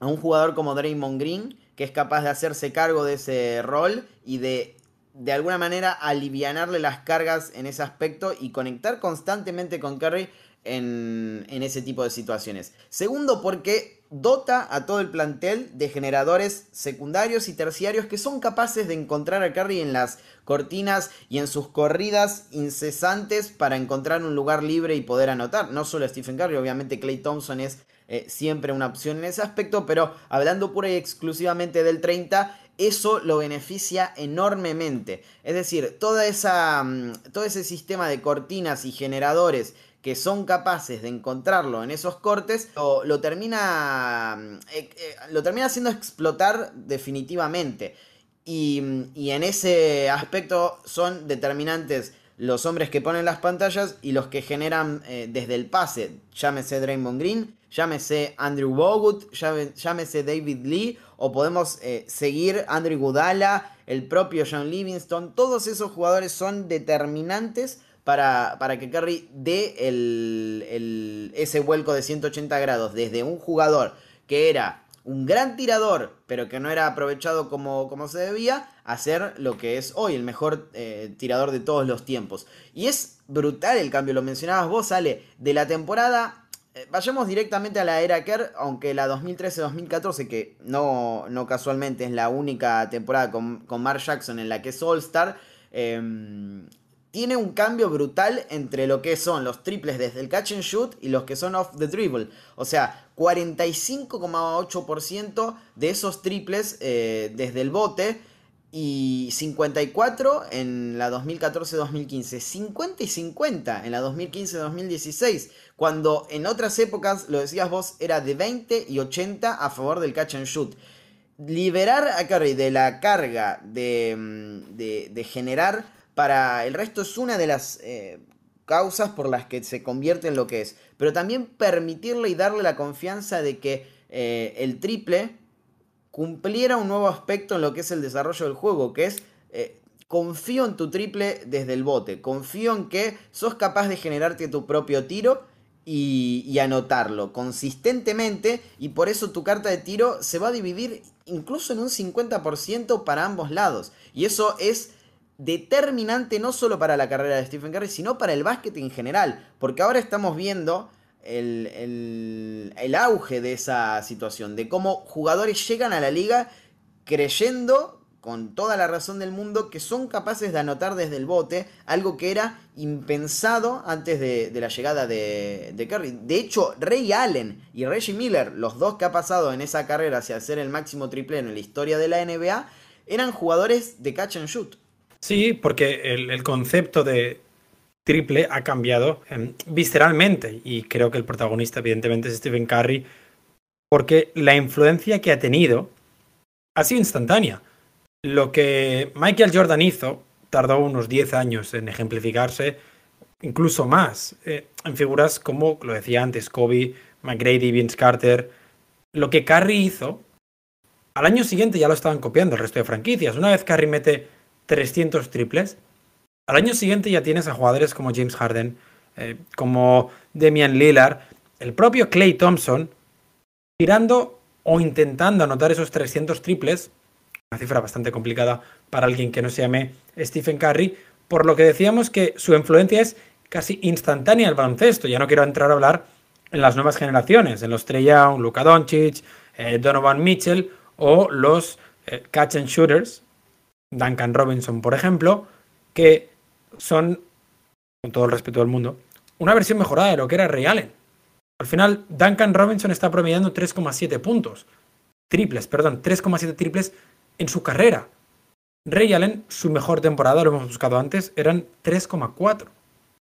a un jugador como Draymond Green, que es capaz de hacerse cargo de ese rol y de de alguna manera alivianarle las cargas en ese aspecto y conectar constantemente con Curry en, en, ese tipo de situaciones. Segundo, porque dota a todo el plantel de generadores secundarios y terciarios que son capaces de encontrar a Curry en las cortinas y en sus corridas incesantes para encontrar un lugar libre y poder anotar. No solo Stephen Curry, obviamente Clay Thompson es eh, siempre una opción en ese aspecto, pero hablando pura y exclusivamente del 30, eso lo beneficia enormemente. Es decir, toda esa, mm, todo ese sistema de cortinas y generadores que son capaces de encontrarlo en esos cortes, lo, termina, mm, eh, eh, lo termina haciendo explotar definitivamente. Y, mm, y en ese aspecto son determinantes los hombres que ponen las pantallas y los que generan desde el pase, llámese Draymond Green, llámese Andrew Bogut, llámese David Lee, o podemos eh, seguir Andrew Gudala, el propio John Livingston, todos esos jugadores son determinantes para, para que Curry dé ese vuelco de 180 grados desde un jugador que era un gran tirador, pero que no era aprovechado como, como se debía, a ser lo que es hoy el mejor eh, tirador de todos los tiempos. Y es brutal el cambio, lo mencionabas vos, sale de la temporada vayamos directamente a la era Kerr, aunque la 2013-2014, que no, no casualmente es la única temporada con, con Mark Jackson en la que es All-Star, em, tiene un cambio brutal entre lo que son los triples desde el catch and shoot y los que son off the dribble. O sea, 45,8% de esos triples eh, desde el bote y 54 en la 2014-2015, 50 y 50 en la 2015-2016, cuando en otras épocas, lo decías vos, era de 20 y 80 a favor del catch and shoot. Liberar a Curry de la carga de, mm, de, generar para el resto es una de las eh, causas por las que se convierte en lo que es, pero también permitirle y darle la confianza de que eh, el triple cumpliera un nuevo aspecto en lo que es el desarrollo del juego, que es eh, confío en tu triple desde el bote, confío en que sos capaz de generarte tu propio tiro y, y, anotarlo consistentemente y por eso tu carta de tiro se va a dividir incluso en un 50% para ambos lados. Y eso es determinante no solo para la carrera de Stephen Curry sino para el básquet en general porque ahora estamos viendo el, auge de esa situación, de cómo jugadores llegan a la liga creyendo con toda la razón del mundo que son capaces de anotar desde el bote, algo que era impensado antes de, la llegada de, de, Curry. De hecho, Ray Allen y Reggie Miller, los dos que ha pasado en esa carrera hacia ser el máximo triple en la historia de la NBA, eran jugadores de catch and shoot. Sí, porque el concepto de, triple ha cambiado em, visceralmente y creo que el protagonista evidentemente es Stephen Curry porque la influencia que ha tenido ha sido instantánea. Lo que Michael Jordan hizo tardó unos 10 años en ejemplificarse, incluso más, eh, en figuras como, lo decía antes, Kobe, McGrady, Vince Carter. Lo que Curry hizo, al año siguiente ya lo estaban copiando el resto de franquicias. Una vez Curry mete 300 triples, al año siguiente ya tienes a jugadores como James Harden, eh, como Damian Lillard, el propio Clay Thompson, tirando o intentando anotar esos 300 triples, una cifra bastante complicada para alguien que no se llame Stephen Curry, por lo que decíamos que su influencia es casi instantánea al baloncesto. Ya no quiero entrar a hablar en las nuevas generaciones, en los Trey Young, Luka Doncic, eh, Donovan Mitchell o los eh, catch and shooters, Duncan Robinson, por ejemplo, que son, con todo el respeto del mundo, una versión mejorada de lo que era Ray Allen. Al final, Duncan Robinson está promediando 3,7 puntos. Triples, perdón, 3,7 triples en su carrera. Ray Allen, su mejor temporada, lo hemos buscado antes, eran 3,4.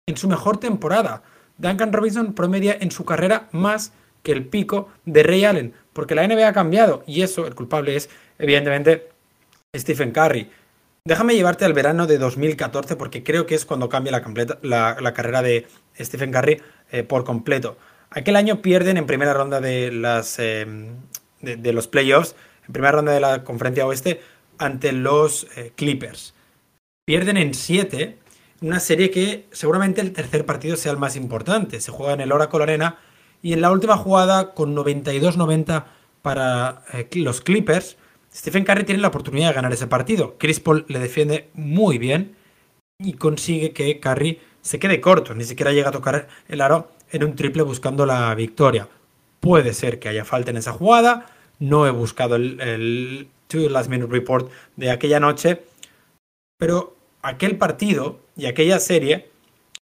En su mejor temporada, Duncan Robinson promedia en su carrera más que el pico de Ray Allen, porque la NBA ha cambiado y eso, el culpable es, evidentemente, Stephen Curry. Déjame llevarte al verano de 2014 porque creo que es cuando cambia la, carrera de Stephen Curry eh, por completo. Aquel año pierden en primera ronda de, las, eh, de, los playoffs, en primera ronda de la conferencia oeste, ante los eh, Clippers. Pierden en 7, una serie que seguramente el tercer partido sea el más importante. Se juega en el Oracle Arena y en la última jugada con 92-90 para los Clippers Stephen Curry tiene la oportunidad de ganar ese partido. Chris Paul le defiende muy bien y consigue que Curry se quede corto. Ni siquiera llega a tocar el aro en un triple buscando la victoria. Puede ser que haya falta en esa jugada. No he buscado el, el Two Last Minute Report de aquella noche. Pero aquel partido y aquella serie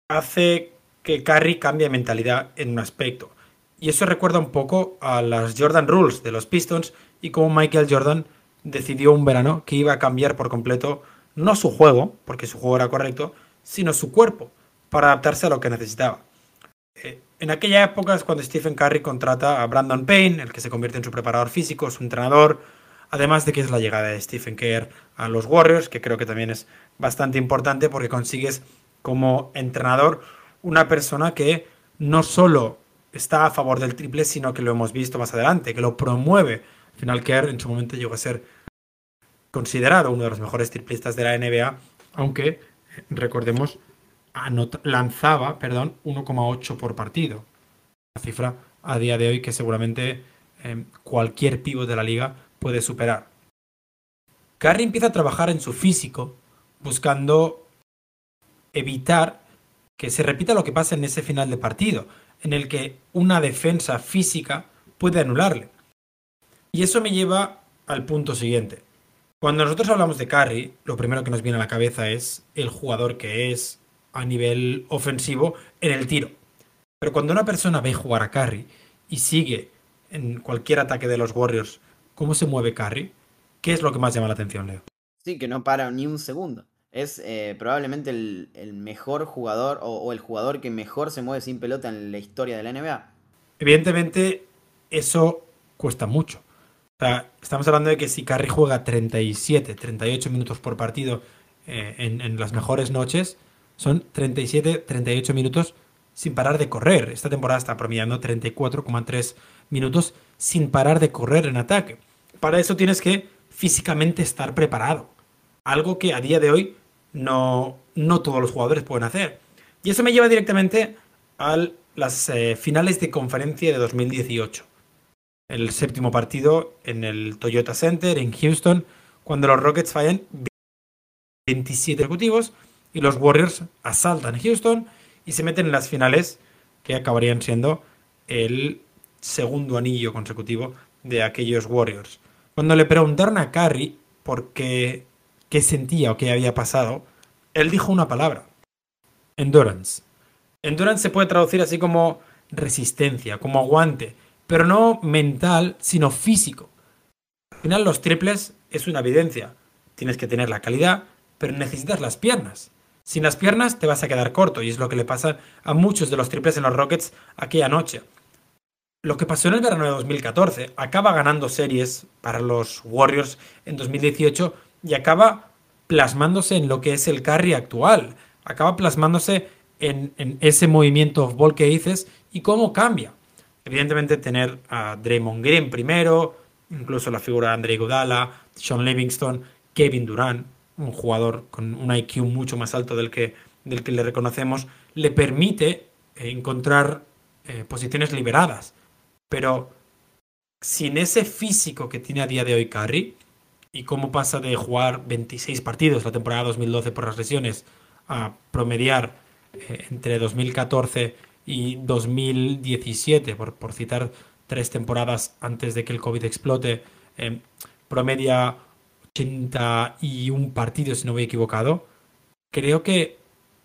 hace que Curry cambie mentalidad en un aspecto. Y eso recuerda un poco a las Jordan Rules de los Pistons y cómo Michael Jordan decidió un verano que iba a cambiar por completo no su juego, porque su juego era correcto, sino su cuerpo, para adaptarse a lo que necesitaba. Eh, en aquella época es cuando Stephen Curry contrata a Brandon Payne, el que se convierte en su preparador físico, su entrenador, además de que es la llegada de Stephen Kerr a los Warriors, que creo que también es bastante importante porque consigues como entrenador una persona que no solo está a favor del triple, sino que lo hemos visto más adelante, que lo promueve. Al final, Kerr en su momento llegó a ser considerado uno de los mejores triplistas de la NBA, aunque recordemos lanzaba perdón, 1,8 por partido. La cifra a día de hoy que seguramente em, cualquier pívot de la liga puede superar. Curry empieza a trabajar en su físico, buscando evitar que se repita lo que pasa en ese final de partido, en el que una defensa física puede anularle. Y eso me lleva al punto siguiente. Cuando nosotros hablamos de Curry, lo primero que nos viene a la cabeza es el jugador que es a nivel ofensivo en el tiro. Pero cuando una persona ve jugar a Curry y sigue en cualquier ataque de los Warriors cómo se mueve Curry, ¿qué es lo que más llama la atención, Leo? Sí, que no para ni un segundo. Es eh, probablemente el, mejor jugador o, el jugador que mejor se mueve sin pelota en la historia de la NBA. Evidentemente, eso cuesta mucho. Estamos hablando de que si Curry juega 37, 38 minutos por partido eh, en, en, las mejores noches, son 37, 38 minutos sin parar de correr. Esta temporada está promediando 34,3 minutos sin parar de correr en ataque. Para eso tienes que físicamente estar preparado. Algo que a día de hoy no, no todos los jugadores pueden hacer. Y eso me lleva directamente a las eh, finales de conferencia de 2018. El séptimo partido en el Toyota Center en Houston, cuando los Rockets fallan 27 ejecutivos y los Warriors asaltan Houston y se meten en las finales que acabarían siendo el segundo anillo consecutivo de aquellos Warriors. Cuando le preguntaron a Curry por qué, qué sentía o qué había pasado, él dijo una palabra. Endurance. Endurance se puede traducir así como resistencia, como aguante, pero no mental, sino físico. Al final los triples es una evidencia. Tienes que tener la calidad, pero necesitas las piernas. Sin las piernas te vas a quedar corto y es lo que le pasa a muchos de los triples en los Rockets aquella noche. Lo que pasó en el verano de 2014, acaba ganando series para los Warriors en 2018 y acaba plasmándose en lo que es el carry actual, acaba plasmándose en, ese movimiento of ball que dices y cómo cambia. Evidentemente tener a Draymond Green primero, incluso la figura de Andre Iguodala, Sean Livingston, Kevin Durant, un jugador con un IQ mucho más alto del que, del que le reconocemos, le permite eh, encontrar eh, posiciones liberadas. Pero sin ese físico que tiene a día de hoy Curry, y cómo pasa de jugar 26 partidos la temporada 2012 por las lesiones a promediar eh, entre 2014 y 2017, por, por, citar tres temporadas antes de que el COVID explote, promedia 81 partidos, si no voy equivocado. Creo que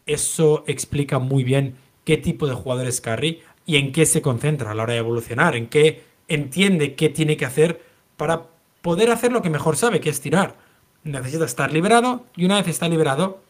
eso explica muy bien qué tipo de jugador es Curry y en qué se concentra a la hora de evolucionar, en qué entiende qué tiene que hacer para poder hacer lo que mejor sabe, que es tirar. Necesita estar liberado y una vez está liberado,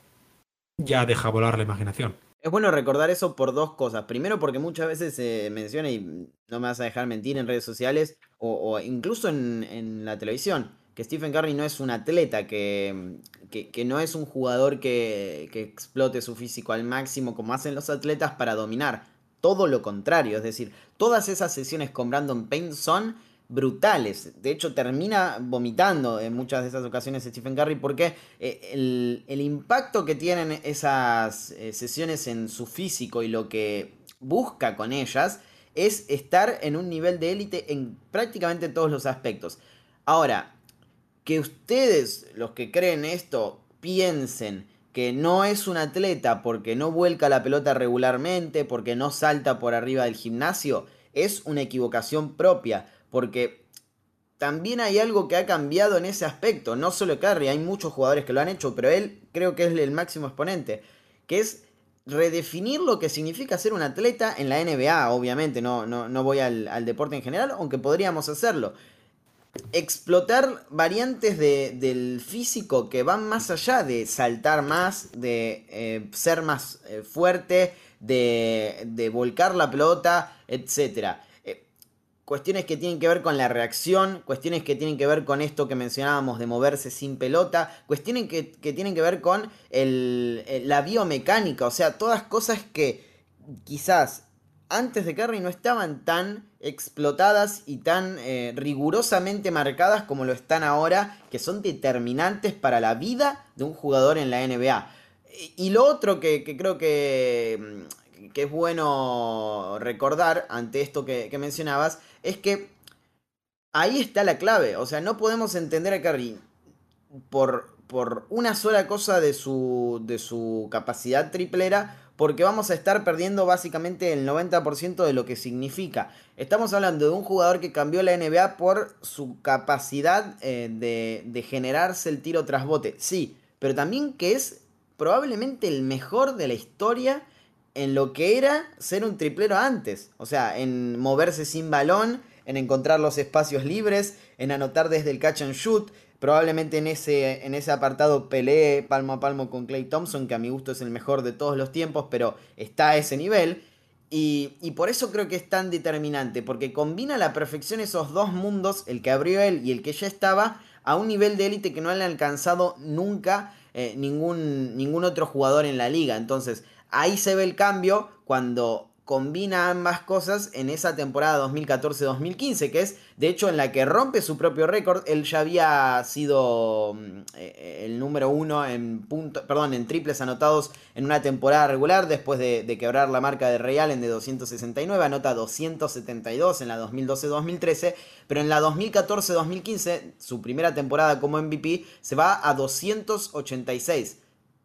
ya deja volar la imaginación. Es bueno recordar eso por dos cosas. Primero, porque muchas veces se menciona, y no me vas a dejar mentir en redes sociales o, incluso en, la televisión, que Stephen Curry no es un atleta, que, que, no es un jugador que, que, explote su físico al máximo como hacen los atletas para dominar. Todo lo contrario, es decir, todas esas sesiones con Brandon Payne son brutales. De hecho, termina vomitando en muchas de esas ocasiones Stephen Curry porque eh, el, el impacto que tienen esas eh, sesiones en su físico y lo que busca con ellas es estar en un nivel de élite en prácticamente todos los aspectos. Ahora, que ustedes, los que creen esto, piensen que no es un atleta porque no vuelca la pelota regularmente, porque no salta por arriba del gimnasio, es una equivocación propia, porque también hay algo que ha cambiado en ese aspecto, no solo Curry, hay muchos jugadores que lo han hecho, pero él creo que es el máximo exponente, que es redefinir lo que significa ser un atleta en la NBA, obviamente, no, no, no voy al, deporte en general, aunque podríamos hacerlo explotar variantes del físico que van más allá de saltar más, de eh, ser más eh, fuerte, de, volcar la pelota, etc. Cuestiones que tienen que ver con la reacción, cuestiones que tienen que ver con esto que mencionábamos de moverse sin pelota, cuestiones que, tienen que ver con la biomecánica, o sea, todas cosas que quizás antes de Curry no estaban tan explotadas y tan eh, rigurosamente marcadas como lo están ahora, que son determinantes para la vida de un jugador en la NBA. Y lo otro que, creo que, que, es bueno recordar ante esto que, mencionabas es que ahí está la clave. O sea, no podemos entender a Curry por, por una sola cosa de su, de su capacidad triplera porque vamos a estar perdiendo básicamente el 90% de lo que significa. Estamos hablando de un jugador que cambió la NBA por su capacidad eh, de, de generarse el tiro tras bote. Sí, pero también que es probablemente el mejor de la historia en lo que era ser un triplero antes. O sea, en moverse sin balón, en encontrar los espacios libres, en anotar desde el catch and shoot, Probablemente en ese, en ese apartado peleé palmo a palmo con Clay Thompson, que a mi gusto es el mejor de todos los tiempos, pero está a ese nivel. Y, y, por eso creo que es tan determinante, porque combina a la perfección esos dos mundos, el que abrió él y el que ya estaba, a un nivel de élite que no han alcanzado nunca eh, ningún, ningún otro jugador en la liga. Entonces, ahí se ve el cambio cuando combina ambas cosas en esa temporada 2014-2015, que es de hecho en la que rompe su propio récord. Él ya había sido mm, eh, el número uno en punto, perdón, en triples anotados en una temporada regular después de, quebrar la marca de Ray Allen de 269, anota 272 en la 2012-2013, pero en la 2014-2015, su primera temporada como MVP, se va a 286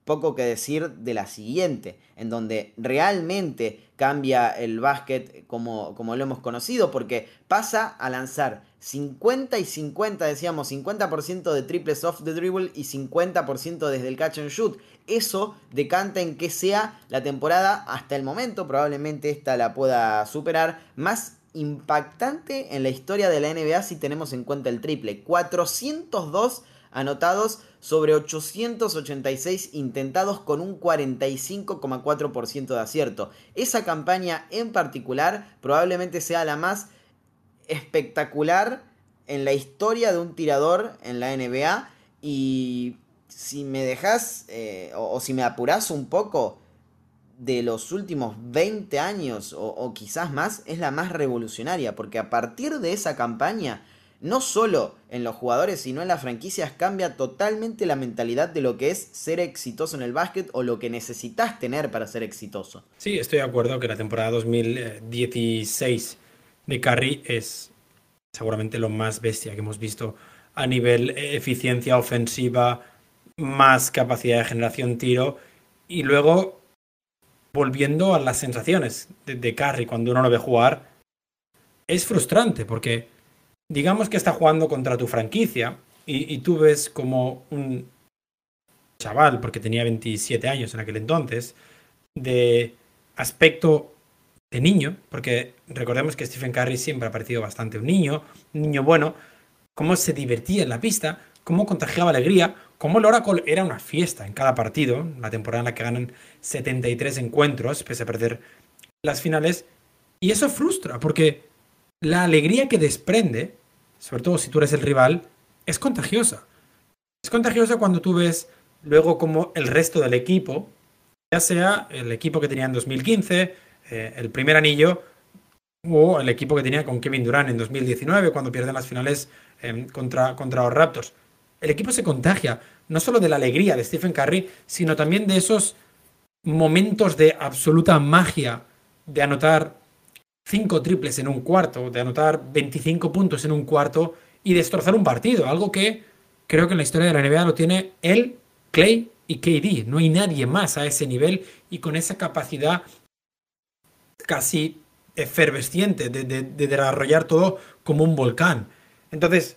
poco que decir de la siguiente, en donde realmente cambia el básquet como, como lo hemos conocido, porque pasa a lanzar 50 y 50, decíamos, 50% de triples off the dribble y 50% desde el catch and shoot. Eso decanta en que sea la temporada hasta el momento, probablemente esta la pueda superar, más impactante en la historia de la NBA si tenemos en cuenta el triple. 402 anotados sobre 886 intentados con un 45,4% de acierto. Esa campaña en particular probablemente sea la más espectacular en la historia de un tirador en la NBA y si me dejas eh, o, si me apuras un poco de los últimos 20 años o, o quizás más es la más revolucionaria porque a partir de esa campaña no solo en los jugadores, sino en las franquicias, cambia totalmente la mentalidad de lo que es ser exitoso en el básquet o lo que necesitas tener para ser exitoso. Sí, estoy de acuerdo que la temporada 2016 de Curry es seguramente lo más bestia que hemos visto a nivel eficiencia ofensiva, más capacidad de generación tiro y luego volviendo a las sensaciones de, de Curry cuando uno lo ve jugar, es frustrante porque digamos que está jugando contra tu franquicia y, tú ves como un chaval, porque tenía 27 años en aquel entonces, de aspecto de niño, porque recordemos que Stephen Curry siempre ha parecido bastante un niño, un niño bueno, cómo se divertía en la pista, cómo contagiaba alegría, cómo el Oracle era una fiesta en cada partido, la temporada en la que ganan 73 encuentros, pese a perder las finales, y eso frustra, porque la alegría que desprende, sobre todo si tú eres el rival, es contagiosa. Es contagiosa cuando tú ves luego como el resto del equipo, ya sea el equipo que tenía en 2015, eh, el primer anillo, o el equipo que tenía con Kevin Durant en 2019, cuando pierden las finales em, contra, contra los Raptors. El equipo se contagia, no solo de la alegría de Stephen Curry, sino también de esos momentos de absoluta magia de anotar cinco triples en un cuarto, de anotar 25 puntos en un cuarto y destrozar un partido. Algo que creo que en la historia de la NBA lo tiene él, Clay y KD. No hay nadie más a ese nivel y con esa capacidad casi efervesciente de, de desarrollar todo como un volcán. Entonces,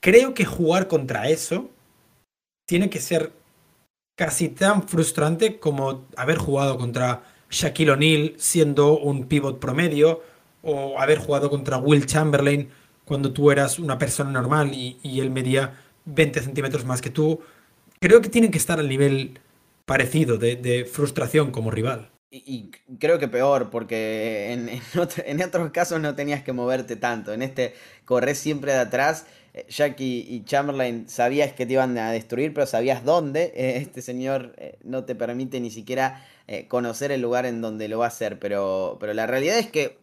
creo que jugar contra eso tiene que ser casi tan frustrante como haber jugado contra Shaquille O'Neal siendo un pivot promedio o haber jugado contra Will Chamberlain cuando tú eras una persona normal y, él medía 20 centímetros más que tú. Creo que tienen que estar al nivel parecido de, frustración como rival. Y, creo que peor, porque en, otros casos no tenías que moverte tanto. En este corres siempre de atrás. Jackie y Chamberlain sabías que te iban a destruir, pero sabías dónde. <laughs> Este señor eh, no te permite ni siquiera eh, conocer el lugar en donde lo va a hacer, pero, pero la realidad es que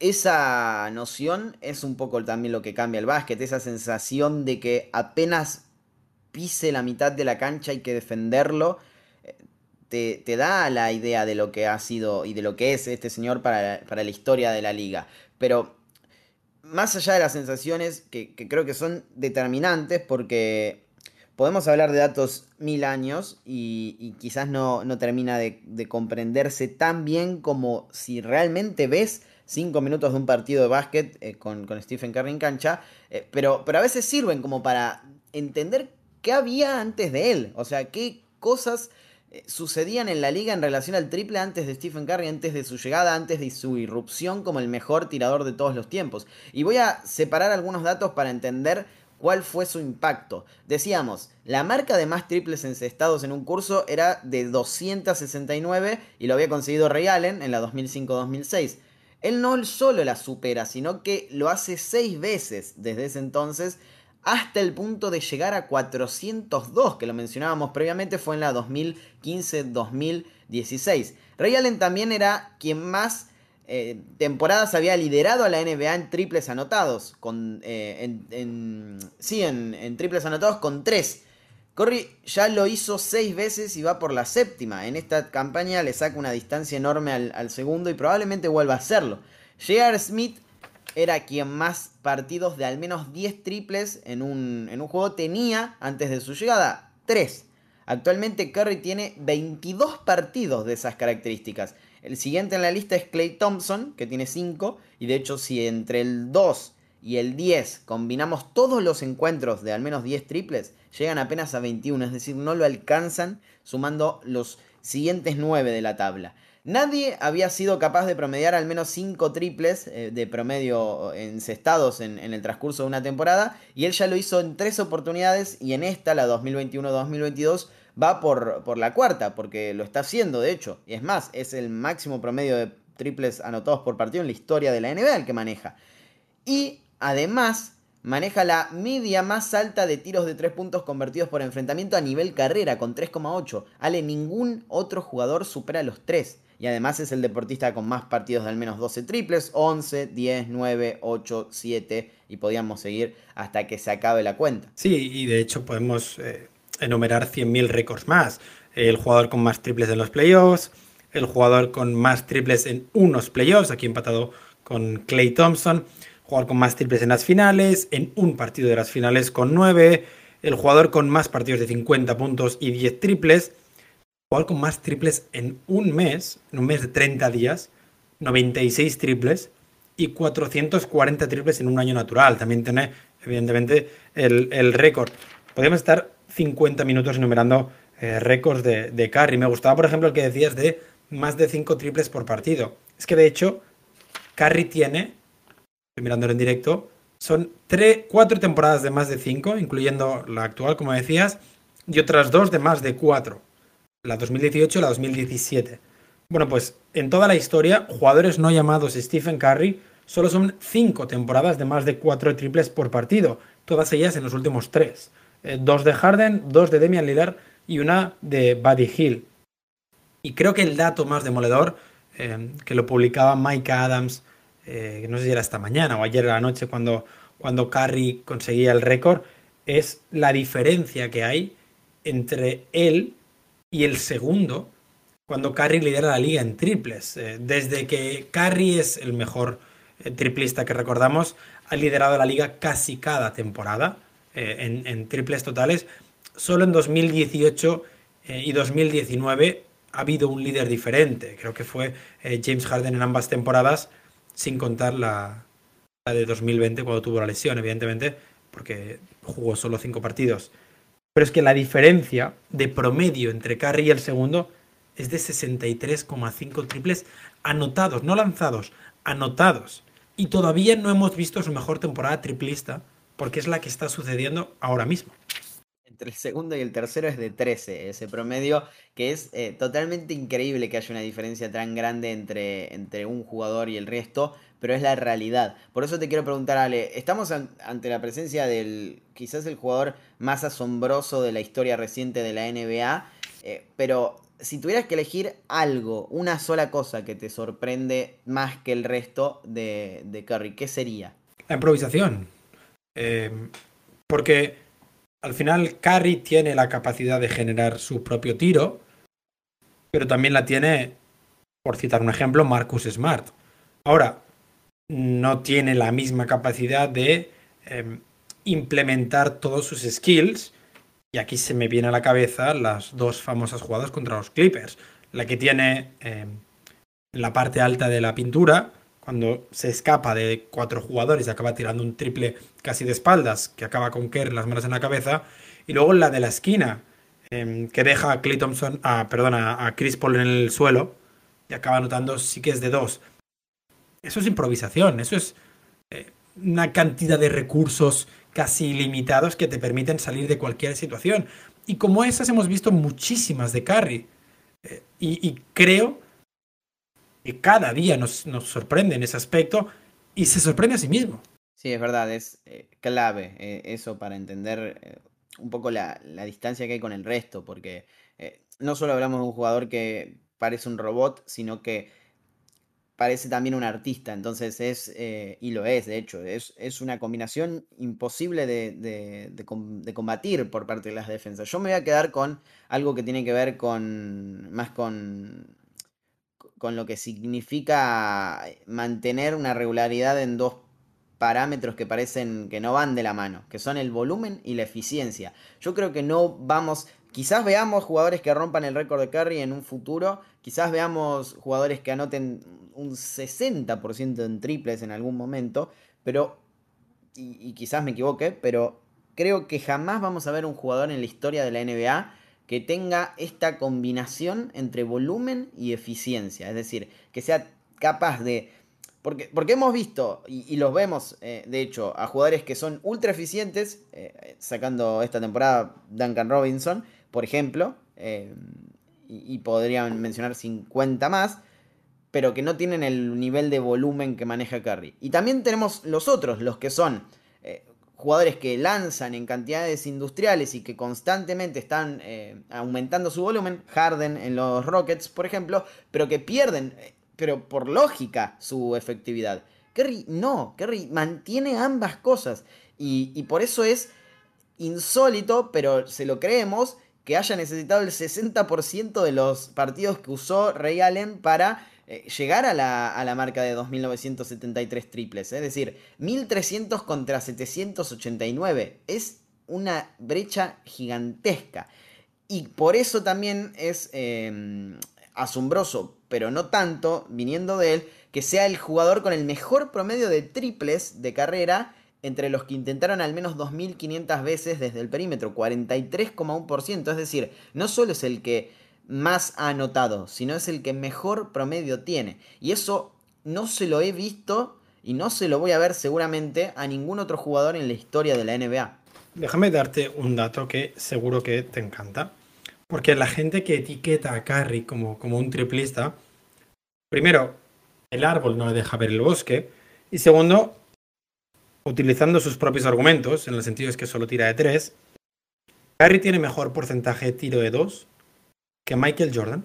esa noción es un poco también lo que cambia el básquet, esa sensación de que apenas pise la mitad de la cancha, hay que defenderlo. Eh, te, te, da la idea de lo que ha sido y de lo que es este señor para, para la historia de la liga. Pero más allá de las sensaciones que, creo que son determinantes porque podemos hablar de datos mil años y, quizás no, no termina de, comprenderse tan bien como si realmente ves cinco minutos de un partido de básquet eh, con, Stephen Curry en cancha, eh, pero, pero a veces sirven como para entender qué había antes de él, o sea, qué cosas sucedían en la liga en relación al triple antes de Stephen Curry, antes de su llegada, antes de su irrupción como el mejor tirador de todos los tiempos. Y voy a separar algunos datos para entender cuál fue su impacto. Decíamos, la marca de más triples encestados en un curso era de 269 y lo había conseguido Ray Allen en la 2005-2006. Él no solo la supera, sino que lo hace seis veces desde ese entonces hasta el punto de llegar a 402, que lo mencionábamos previamente, fue en la 2015-2016. Ray Allen también era quien más eh, temporadas había liderado a la NBA en triples anotados. Con, eh, en, sí, en, triples anotados con 3. Curry ya lo hizo 6 veces y va por la séptima. En esta campaña le saca una distancia enorme al, segundo y probablemente vuelva a hacerlo. J.R. Smith era quien más partidos de al menos 10 triples en un, en un juego tenía antes de su llegada. 3. Actualmente Curry tiene 22 partidos de esas características. El siguiente en la lista es Clay Thompson, que tiene 5. Y de hecho, si entre el 2 y el 10 combinamos todos los encuentros de al menos 10 triples, llegan apenas a 21. Es decir, no lo alcanzan sumando los siguientes 9 de la tabla. Nadie había sido capaz de promediar al menos 5 triples eh, de promedio encestados en, en el transcurso de una temporada. Y él ya lo hizo en 3 oportunidades. Y en esta, la 2021-2022, va por, por la cuarta, porque lo está haciendo, de hecho. Y es más, es el máximo promedio de triples anotados por partido en la historia de la NBA el que maneja. Y además maneja la media más alta de tiros de 3 puntos convertidos por enfrentamiento a nivel carrera con 3,8. Ale, ningún otro jugador supera los 3. Y además es el deportista con más partidos de al menos 12 triples, 11, 10, 9, 8, 7 y podíamos seguir hasta que se acabe la cuenta. Sí, y de hecho podemos eh, enumerar 100.000 récords más. El jugador con más triples en los playoffs, el jugador con más triples en unos playoffs, aquí empatado con Clay Thompson, jugador con más triples en las finales, en un partido de las finales con 9, el jugador con más partidos de 50 puntos y 10 triples, con más triples en un mes, en un mes de 30 días, 96 triples y 440 triples en un año natural. También tiene, evidentemente, el, el récord. Podríamos estar 50 minutos enumerando eh, récords de, de Curry. Me gustaba, por ejemplo, el que decías de más de 5 triples por partido. Es que de hecho, Curry tiene, estoy mirándolo en directo, son 4 temporadas de más de 5, incluyendo la actual, como decías, y otras dos de más de 4, la 2018 y la 2017. Bueno, pues en toda la historia, jugadores no llamados Stephen Curry solo son 5 temporadas de más de 4 triples por partido, todas ellas en los últimos 3. Eh, dos de Harden, dos de Demian Lillard y una de Buddy Hill. Y creo que el dato más demoledor, eh, que lo publicaba Mike Adams, eh, no sé si era esta mañana o ayer a la noche cuando, cuando Curry conseguía el récord, es la diferencia que hay entre él y el segundo cuando Curry lidera la liga en triples. desde que Curry es el mejor triplista que recordamos, ha liderado la liga casi cada temporada. Eh, en, triples totales. Solo en 2018 eh, y 2019 ha habido un líder diferente. Creo que fue eh, James Harden en ambas temporadas, sin contar la, de 2020 cuando tuvo la lesión, evidentemente, porque jugó solo cinco partidos. Pero es que la diferencia de promedio entre Curry y el segundo es de 63,5 triples anotados, no lanzados, anotados. Y todavía no hemos visto su mejor temporada triplista porque es la que está sucediendo ahora mismo. Entre el segundo y el tercero es de 13 ese promedio, que es eh, totalmente increíble que haya una diferencia tan grande entre, entre un jugador y el resto, pero es la realidad. Por eso te quiero preguntar, Ale, estamos ante la presencia del quizás el jugador más asombroso de la historia reciente de la NBA, eh, pero si tuvieras que elegir algo, una sola cosa que te sorprende más que el resto de, de Curry, ¿qué sería? La improvisación. Eh, porque al final Curry tiene la capacidad de generar su propio tiro, pero también la tiene, por citar un ejemplo, Marcus Smart. Ahora, no tiene la misma capacidad de em, implementar todos sus skills. Y aquí se me viene a la cabeza las dos famosas jugadas contra los Clippers. La que tiene em, la parte alta de la pintura, cuando se escapa de cuatro jugadores y acaba tirando un triple casi de espaldas, que acaba con Kerr las manos en la cabeza. Y luego la de la esquina, em, que deja a Clay Thompson, a, perdona, a Chris Paul en el suelo y acaba anotando sí que es de dos. Eso es improvisación, eso es eh, una cantidad de recursos casi ilimitados que te permiten salir de cualquier situación. Y como esas hemos visto muchísimas de Curry. Eh, y, creo que cada día nos, nos, sorprende en ese aspecto y se sorprende a sí mismo. Sí, es verdad, es eh, clave eso para entender un poco la, la, distancia que hay con el resto, porque no solo hablamos de un jugador que parece un robot, sino que parece también un artista, entonces es, eh, y lo es, de hecho, es, es una combinación imposible de, de, combatir por parte de las defensas. Yo me voy a quedar con algo que tiene que ver con, más con, con lo que significa mantener una regularidad en dos parámetros que parecen que no van de la mano, que son el volumen y la eficiencia. Yo creo que no vamos, quizás veamos jugadores que rompan el récord de Curry en un futuro, quizás veamos jugadores que anoten un 60% en triples en algún momento, pero, y, quizás me equivoque, pero creo que jamás vamos a ver un jugador en la historia de la NBA que tenga esta combinación entre volumen y eficiencia, es decir, que sea capaz de... Porque, porque hemos visto, y, los vemos, eh, de hecho, a jugadores que son ultra eficientes, eh, sacando esta temporada Duncan Robinson, por ejemplo, eh, y, podrían mencionar 50 más, pero que no tienen el nivel de volumen que maneja Curry. Y también tenemos los otros, los que son jugadores que lanzan en cantidades industriales y que constantemente están eh, aumentando su volumen, Harden en los Rockets, por ejemplo, pero que pierden, eh, pero por lógica, su efectividad. Curry no, Curry mantiene ambas cosas y, y por eso es insólito, pero se lo creemos, que haya necesitado el 60% de los partidos que usó Ray Allen para eh, llegar a la, marca de 2.973 triples. Es decir, 1.300 contra 789. Es una brecha gigantesca. Y por eso también es em, asombroso, pero no tanto, viniendo de él, que sea el jugador con el mejor promedio de triples de carrera entre los que intentaron al menos 2.500 veces desde el perímetro, 43,1%. Es decir, no solo es el que más ha anotado, sino es el que mejor promedio tiene. Y eso no se lo he visto y no se lo voy a ver seguramente a ningún otro jugador en la historia de la NBA. Déjame darte un dato que seguro que te encanta. Porque la gente que etiqueta a Curry como, como un triplista, primero, el árbol no le deja ver el bosque. Y segundo, utilizando sus propios argumentos, en el sentido es que solo tira de tres, Curry tiene mejor porcentaje de tiro de dos que Michael Jordan,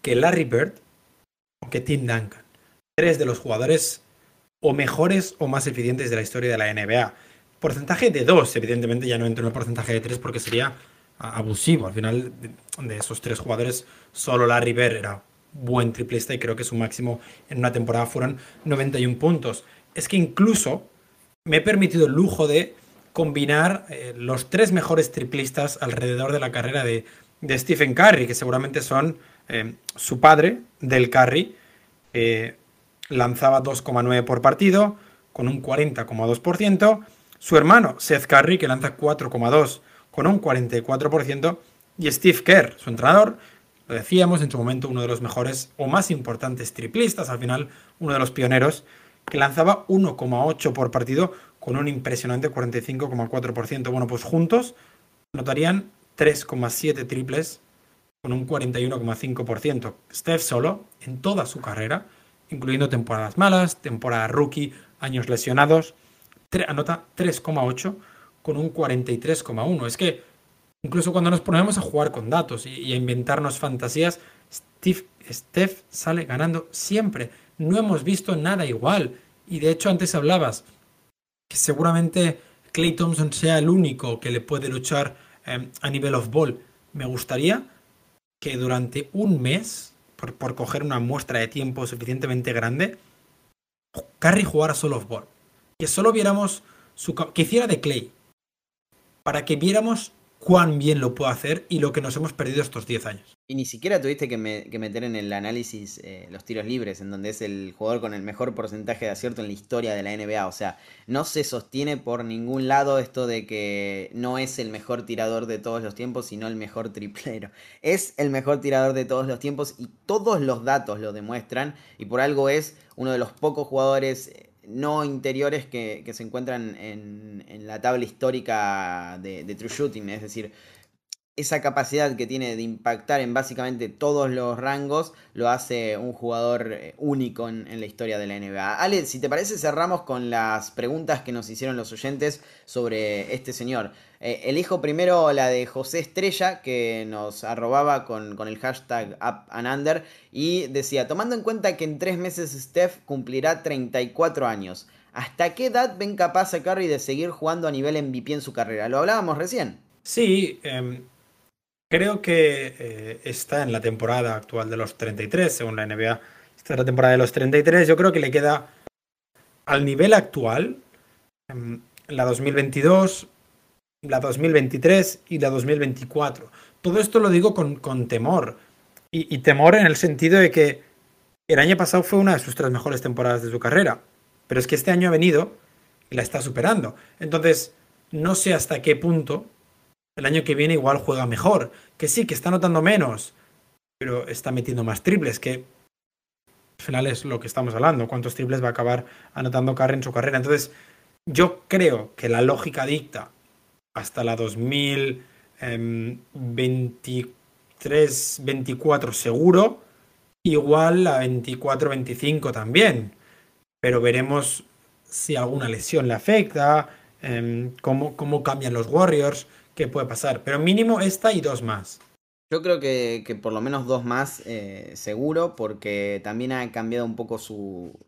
que Larry Bird o que Tim Duncan. Tres de los jugadores o mejores o más eficientes de la historia de la NBA. Porcentaje de dos, evidentemente ya no entro en el porcentaje de tres porque sería abusivo. Al final de esos tres jugadores, solo Larry Bird era buen triplista y creo que su máximo en una temporada fueron 91 puntos. Es que incluso me he permitido el lujo de combinar eh, los tres mejores triplistas alrededor de la carrera de, de Stephen Curry, que seguramente son eh, su padre, Del Curry, lanzaba 2,9 por partido, con un 40,2%, su hermano Seth Curry, que lanza 4,2 con un 44%, y Steve Kerr, su entrenador, lo decíamos, en su momento uno de los mejores o más importantes triplistas, al final uno de los pioneros, que lanzaba 1,8 por partido con un impresionante 45,4%. Bueno, pues juntos notarían 3,7 triples con un 41,5%. Steph solo, en toda su carrera, incluyendo temporadas malas, temporada rookie, años lesionados, anota 3,8 con un 43,1. Es que incluso cuando nos ponemos a jugar con datos y, a inventarnos fantasías, Steph sale ganando siempre. No hemos visto nada igual. Y de hecho antes hablabas que seguramente Clay Thompson sea el único que le puede luchar em, a nivel of ball. Me gustaría que durante un mes, por, por, coger una muestra de tiempo suficientemente grande, Curry jugara solo off ball. Que solo viéramos su, que hiciera de Clay. Para que viéramos cuán bien lo puede hacer y lo que nos hemos perdido estos 10 años. Y ni siquiera tuviste que, me, que meter en el análisis eh, los tiros libres, en donde es el jugador con el mejor porcentaje de acierto en la historia de la NBA. O sea, no se sostiene por ningún lado esto de que no es el mejor tirador de todos los tiempos, sino el mejor triplero. <laughs> Es el mejor tirador de todos los tiempos y todos los datos lo demuestran. Y por algo es uno de los pocos jugadores no interiores que, se encuentran en, la tabla histórica de, True Shooting, es decir, esa capacidad que tiene de impactar en básicamente todos los rangos lo hace un jugador eh, único en, la historia de la NBA. Ale, si te parece, cerramos con las preguntas que nos hicieron los oyentes sobre este señor. Eh, elijo primero la de José Estrella, que nos arrobaba con, con el hashtag UpAndUnder y decía, tomando en cuenta que en tres meses Steph cumplirá 34 años, ¿hasta qué edad ven capaz a Curry de seguir jugando a nivel MVP en su carrera? Lo hablábamos recién. Sí, em, Creo que eh, está en la temporada actual de los 33, según la NBA. Esta es la temporada de los 33. Yo creo que le queda al nivel actual em, la 2022, la 2023 y la 2024. Todo esto lo digo con, con temor. Y, y, temor en el sentido de que el año pasado fue una de sus tres mejores temporadas de su carrera. Pero es que este año ha venido y la está superando. Entonces, no sé hasta qué punto el año que viene igual juega mejor. Que sí, que está anotando menos, pero está metiendo más triples, que al final es lo que estamos hablando. ¿Cuántos triples va a acabar anotando Carr en su carrera? Entonces, yo creo que la lógica dicta hasta la 2023, 24 seguro, igual la 24, 25 también. Pero veremos si alguna lesión le afecta, em, cómo, cómo cambian los Warriors puede pasar. Pero mínimo esta y dos más. Yo creo que, por lo menos dos más eh, seguro, porque también ha cambiado un poco su,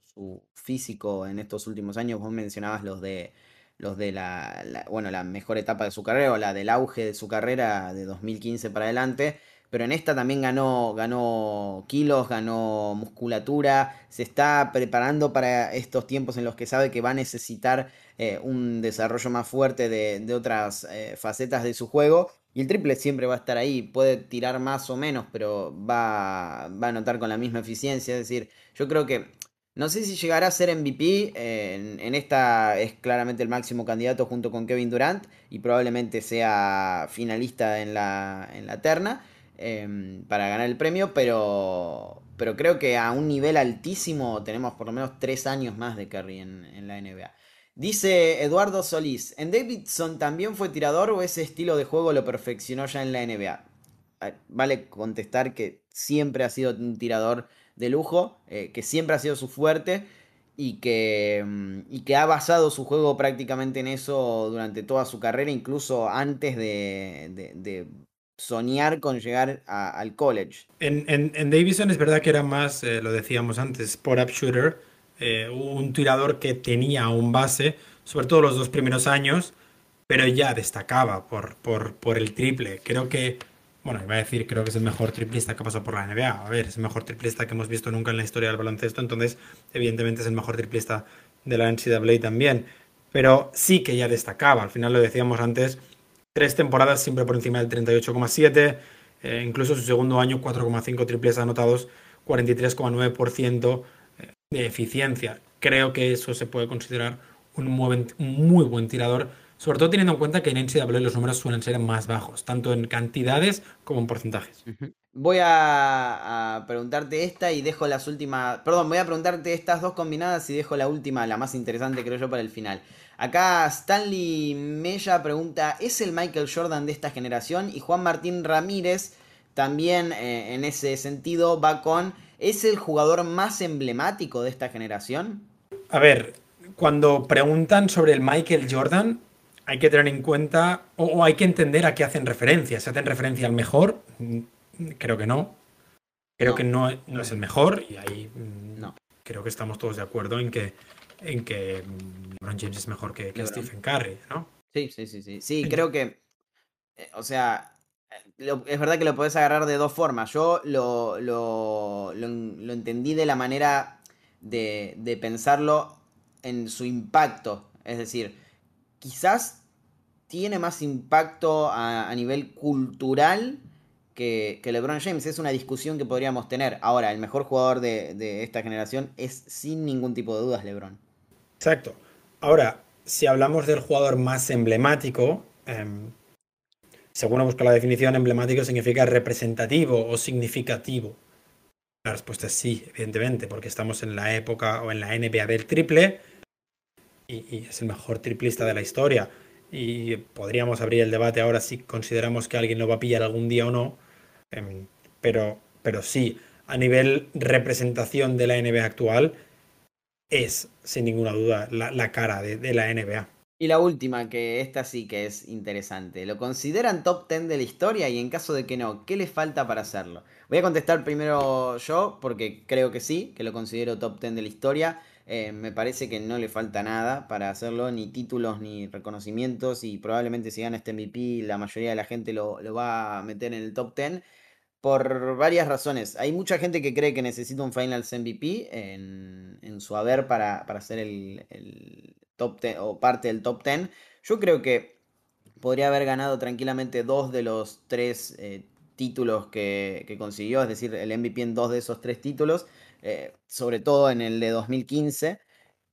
físico en estos últimos años. Vos mencionabas los de los de la, bueno, la mejor etapa de su carrera o la del auge de su carrera de 2015 para adelante. Pero en esta también ganó, ganó kilos, ganó musculatura, se está preparando para estos tiempos en los que sabe que va a necesitar eh, un desarrollo más fuerte de, otras eh, facetas de su juego. Y el triple siempre va a estar ahí, puede tirar más o menos, pero va, va a anotar con la misma eficiencia. Es decir, yo creo que no sé si llegará a ser MVP. En, en, esta es claramente el máximo candidato junto con Kevin Durant y probablemente sea finalista en la, en la terna em, para ganar el premio. Pero, pero creo que a un nivel altísimo tenemos por lo menos tres años más de Curry en, la NBA. Dice Eduardo Solís, ¿en Davidson también fue tirador o ese estilo de juego lo perfeccionó ya en la NBA? Vale contestar que siempre ha sido un tirador de lujo, eh, que siempre ha sido su fuerte y que, mm, y que ha basado su juego prácticamente en eso durante toda su carrera, incluso antes de, soñar con llegar al college. En, en, Davidson es verdad que era más, eh, lo decíamos antes, spot-up shooter eh, un tirador que tenía un base, sobre todo los dos primeros años, pero ya destacaba por, por, por el triple. Creo que, bueno, iba a decir, creo que es el mejor triplista que ha pasado por la NBA. A ver, es el mejor triplista que hemos visto nunca en la historia del baloncesto, entonces, evidentemente, es el mejor triplista de la NCAA también. Pero sí que ya destacaba, al final lo decíamos antes, tres temporadas siempre por encima del 38,7, eh, incluso su segundo año 4,5 triples anotados, 43,9% de eficiencia. Creo que eso se puede considerar un muy, buen, tirador, sobre todo teniendo en cuenta que en NCAA los números suelen ser más bajos, tanto en cantidades como en porcentajes. Voy a, preguntarte esta y dejo las últimas. Perdón, voy a preguntarte estas dos combinadas y dejo la última, la más interesante, creo yo, para el final. Acá Stanley Mella pregunta: ¿Es el Michael Jordan de esta generación? Y Juan Martín Ramírez también eh, en ese sentido va con ¿Es el jugador más emblemático de esta generación? A ver, cuando preguntan sobre el Michael Jordan, hay que tener en cuenta o, hay que entender a qué hacen referencia. ¿Se hacen referencia al mejor? Mm, creo que no. Creo que no, no, es el mejor y ahí mm, no. creo que estamos todos de acuerdo en que en que LeBron James es mejor que, Stephen Curry, ¿no? Sí, sí, sí, sí. Sí, creo que, eh, o sea, es verdad que lo podés agarrar de dos formas. Yo lo, lo, lo, entendí de la manera de, de, pensarlo en su impacto. Es decir, quizás tiene más impacto a, a nivel cultural que, LeBron James. Es una discusión que podríamos tener. Ahora, el mejor jugador de, esta generación es sin ningún tipo de dudas LeBron. Exacto. Ahora, si hablamos del jugador más emblemático, eh, según busco la definición, emblemático significa representativo o significativo. La respuesta es sí, evidentemente, porque estamos en la época o en la NBA del triple y, es el mejor triplista de la historia. Y podríamos abrir el debate ahora si consideramos que alguien lo va a pillar algún día o no. Pero, pero sí, a nivel representación de la NBA actual, es sin ninguna duda la, cara de la NBA. Y la última, que esta sí que es interesante. ¿Lo consideran top 10 de la historia? Y en caso de que no, ¿qué le falta para hacerlo? Voy a contestar primero yo, porque creo que sí, que lo considero top 10 de la historia. Eh, me parece que no le falta nada para hacerlo, ni títulos ni reconocimientos. Y probablemente si gana este MVP, la mayoría de la gente lo, va a meter en el top 10 por varias razones. Hay mucha gente que cree que necesita un Finals MVP en, su haber para, para ser el, top o parte del top 10. Yo creo que podría haber ganado tranquilamente dos de los tres eh, títulos que, consiguió, es decir, el MVP en dos de esos tres títulos, eh, sobre todo en el de 2015.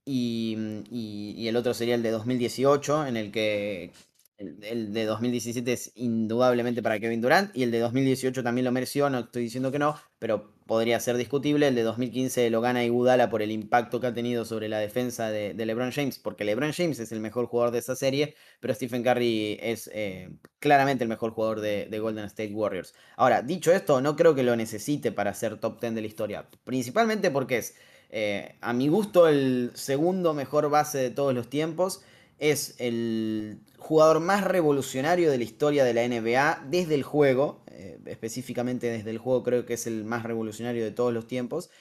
Y, y, el otro sería el de 2018, en el que el, de 2017 es indudablemente para Kevin Durant y el de 2018 también lo mereció, no estoy diciendo que no, pero podría ser discutible. El de 2015 lo gana Iguodala por el impacto que ha tenido sobre la defensa de, LeBron James, porque LeBron James es el mejor jugador de esa serie, pero Stephen Curry es eh, claramente el mejor jugador de, Golden State Warriors. Ahora, dicho esto, no creo que lo necesite para ser top 10 de la historia, principalmente porque es, eh, a mi gusto, el segundo mejor base de todos los tiempos es el jugador más revolucionario de la historia de la NBA desde el juego, eh, específicamente desde el juego creo que es el más revolucionario de todos los tiempos,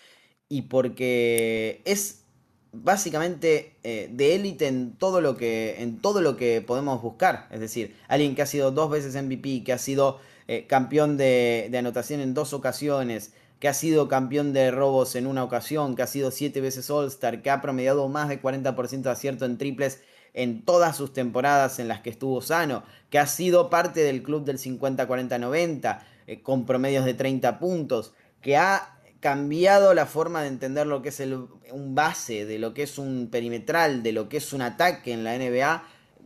y porque es básicamente eh, de élite en todo lo que en todo lo que podemos buscar, es decir, alguien que ha sido dos veces MVP, que ha sido eh, campeón de, de anotación en dos ocasiones, que ha sido campeón de robos en una ocasión, que ha sido siete veces All-Star, que ha promediado más de 40% de acierto en triples en todas sus temporadas en las que estuvo sano, que ha sido parte del club del 50-40-90, eh, con promedios de 30 puntos, que ha cambiado la forma de entender lo que es un base, de lo que es un perimetral, de lo que es un ataque en la NBA,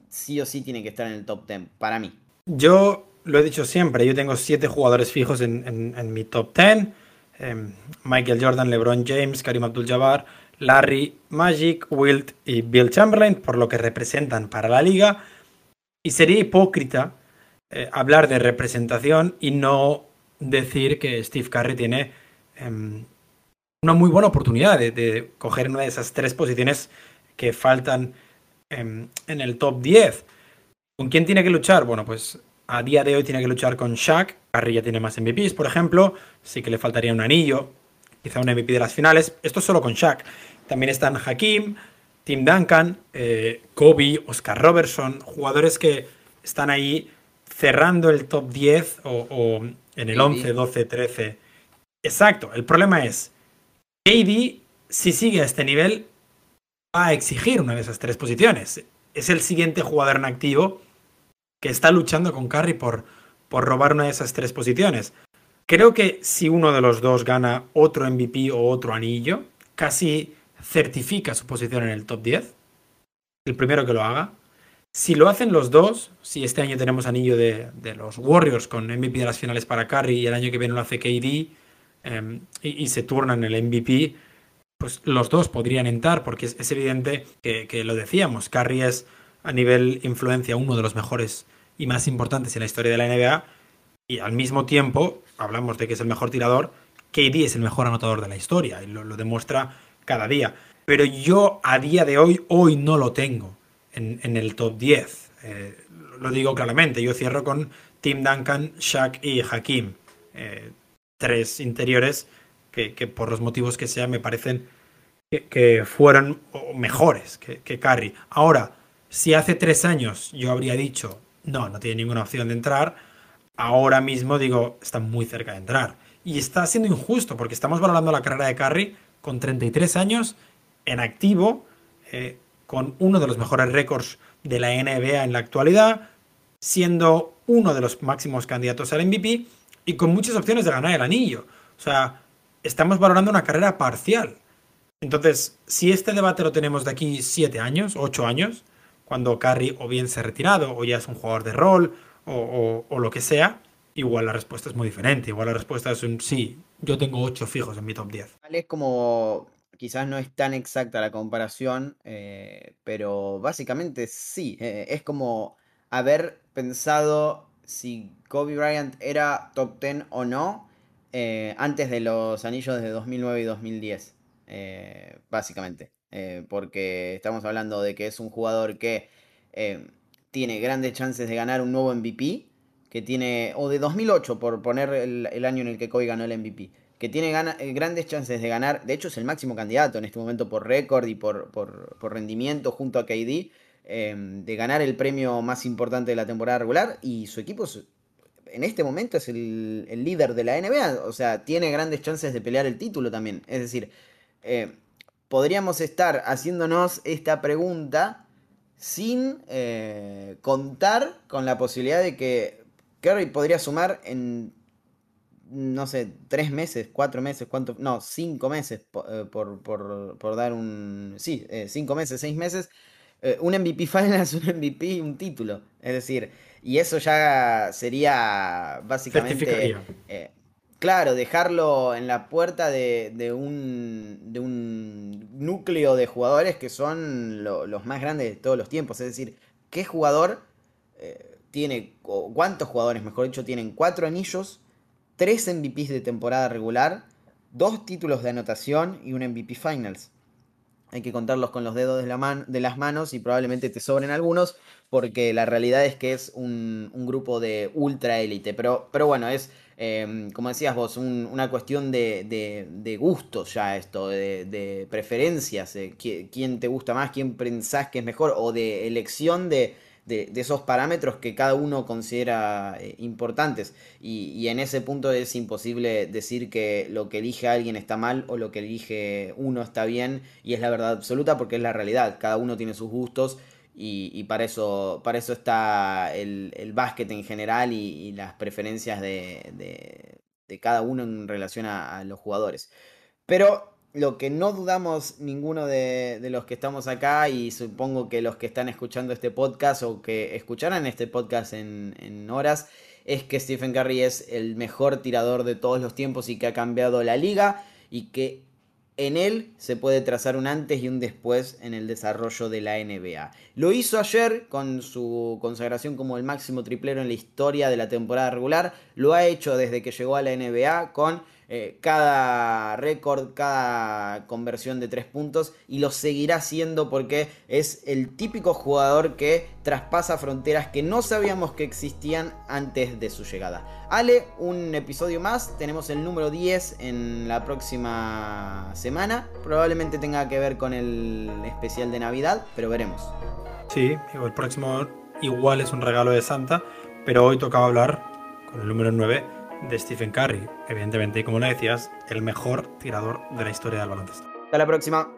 sí o sí tiene que estar en el top 10, para mí. Yo lo he dicho siempre, yo tengo siete jugadores fijos en, mi top 10. Em, Michael Jordan, LeBron James, Karim Abdul-Jabbar, Larry, Magic, Wilt y Bill Chamberlain, por lo que representan para la liga. Y sería hipócrita eh, hablar de representación y no decir que Steve Curry tiene em, una muy buena oportunidad de, coger una de esas tres posiciones que faltan em, en el top 10. ¿Con quién tiene que luchar? Bueno, pues a día de hoy tiene que luchar con Shaq. Curry ya tiene más MVPs, por ejemplo. Sí que le faltaría un anillo quizá un MVP de las finales. Esto solo con Shaq. También están Hakim, Tim Duncan, eh, Kobe, Oscar Robertson, jugadores que están ahí cerrando el top 10 o, en el 11, 12, 13. Exacto, el problema es, KD, si sigue a este nivel, va a exigir una de esas tres posiciones. Es el siguiente jugador en activo que está luchando con Curry por, por robar una de esas tres posiciones. Creo que si uno de los dos gana otro MVP o otro anillo, casi certifica su posición en el top 10. El primero que lo haga. Si lo hacen los dos, si este año tenemos anillo de, los Warriors con MVP de las finales para Curry y el año que viene lo hace KD em, y, se turnan el MVP, pues los dos podrían entrar porque es, evidente que, que, lo decíamos, Curry es a nivel influencia uno de los mejores y más importantes en la historia de la NBA y al mismo tiempo hablamos de que es el mejor tirador, KD es el mejor anotador de la historia y lo, demuestra cada día. Pero yo a día de hoy, hoy no lo tengo en, el top 10. Eh, lo digo claramente, yo cierro con Tim Duncan, Shaq y Hakim. Eh, tres interiores que, por los motivos que sean me parecen que, fueron mejores que, que Curry. Ahora, si hace tres años yo habría dicho, no, no tiene ninguna opción de entrar, ahora mismo digo, está muy cerca de entrar. Y está siendo injusto porque estamos valorando la carrera de Curry con 33 años en activo, eh, con uno de los mejores récords de la NBA en la actualidad, siendo uno de los máximos candidatos al MVP y con muchas opciones de ganar el anillo. O sea, estamos valorando una carrera parcial. Entonces, si este debate lo tenemos de aquí siete años, ocho años, cuando Curry o bien se ha retirado o ya es un jugador de rol o, lo que sea, igual la respuesta es muy diferente. Igual la respuesta es un sí, yo tengo ocho fijos en mi top 10. Es como, quizás no es tan exacta la comparación, eh, pero básicamente sí. Eh, es como haber pensado si Kobe Bryant era top 10 o no eh, antes de los anillos de 2009 y 2010, básicamente. porque estamos hablando de que es un jugador que tiene grandes chances de ganar un nuevo MVP, que tiene, o de 2008, por poner el, año en el que Kobe ganó el MVP, que tiene eh, grandes chances de ganar, de hecho es el máximo candidato en este momento por récord y por, rendimiento junto a KD, em, de ganar el premio más importante de la temporada regular, y su equipo en este momento es el, líder de la NBA, o sea, tiene grandes chances de pelear el título también. Es decir, eh, podríamos estar haciéndonos esta pregunta sin eh, contar con la posibilidad de que Curry podría sumar en, no sé, tres meses, cuatro meses, cuánto, no, cinco meses, eh, por, por, dar un, sí, eh, cinco meses, seis meses, un MVP <laughs> Finals, un MVP, un título. Es decir, y eso ya sería básicamente... Claro, dejarlo en la puerta de, un, núcleo de jugadores que son los más grandes de todos los tiempos. Es decir, ¿qué jugador eh, tiene, o cuántos jugadores, mejor dicho, tienen cuatro anillos, tres MVPs de temporada regular, dos títulos de anotación y un MVP Finals? Hay que contarlos con los dedos de, la de las manos y probablemente te sobren algunos, porque la realidad es que es un, grupo de ultra élite. Pero bueno, es Em, como decías vos, una cuestión de, de, gustos ya esto, de, preferencias, quién te gusta más, quién pensás que es mejor, o de elección de, esos parámetros que cada uno considera eh, importantes. Y, en ese punto es imposible decir que lo que elige alguien está mal o lo que elige uno está bien, y es la verdad absoluta porque es la realidad, cada uno tiene sus gustos y, para, eso, para eso está el, el básquet en general y, las preferencias de, cada uno en relación a, los jugadores. Pero lo que no dudamos ninguno de, los que estamos acá y supongo que los que están escuchando este podcast o que escucharán este podcast en, en horas es que Stephen Curry es el mejor tirador de todos los tiempos y que ha cambiado la liga y que en él se puede trazar un antes y un después en el desarrollo de la NBA. Lo hizo ayer con su consagración como el máximo triplero en la historia de la temporada regular. Lo ha hecho desde que llegó a la NBA con eh, cada récord, cada conversión de tres puntos y lo seguirá siendo porque es el típico jugador que traspasa fronteras que no sabíamos que existían antes de su llegada. Ale, un episodio más, tenemos el número 10 en la próxima semana, probablemente tenga que ver con el especial de Navidad, pero veremos. Sí, el próximo igual es un regalo de Santa, pero hoy tocaba hablar con el número 9 de Stephen Curry. Evidentemente, como le decías, el mejor tirador de la historia del baloncesto. Hasta la próxima.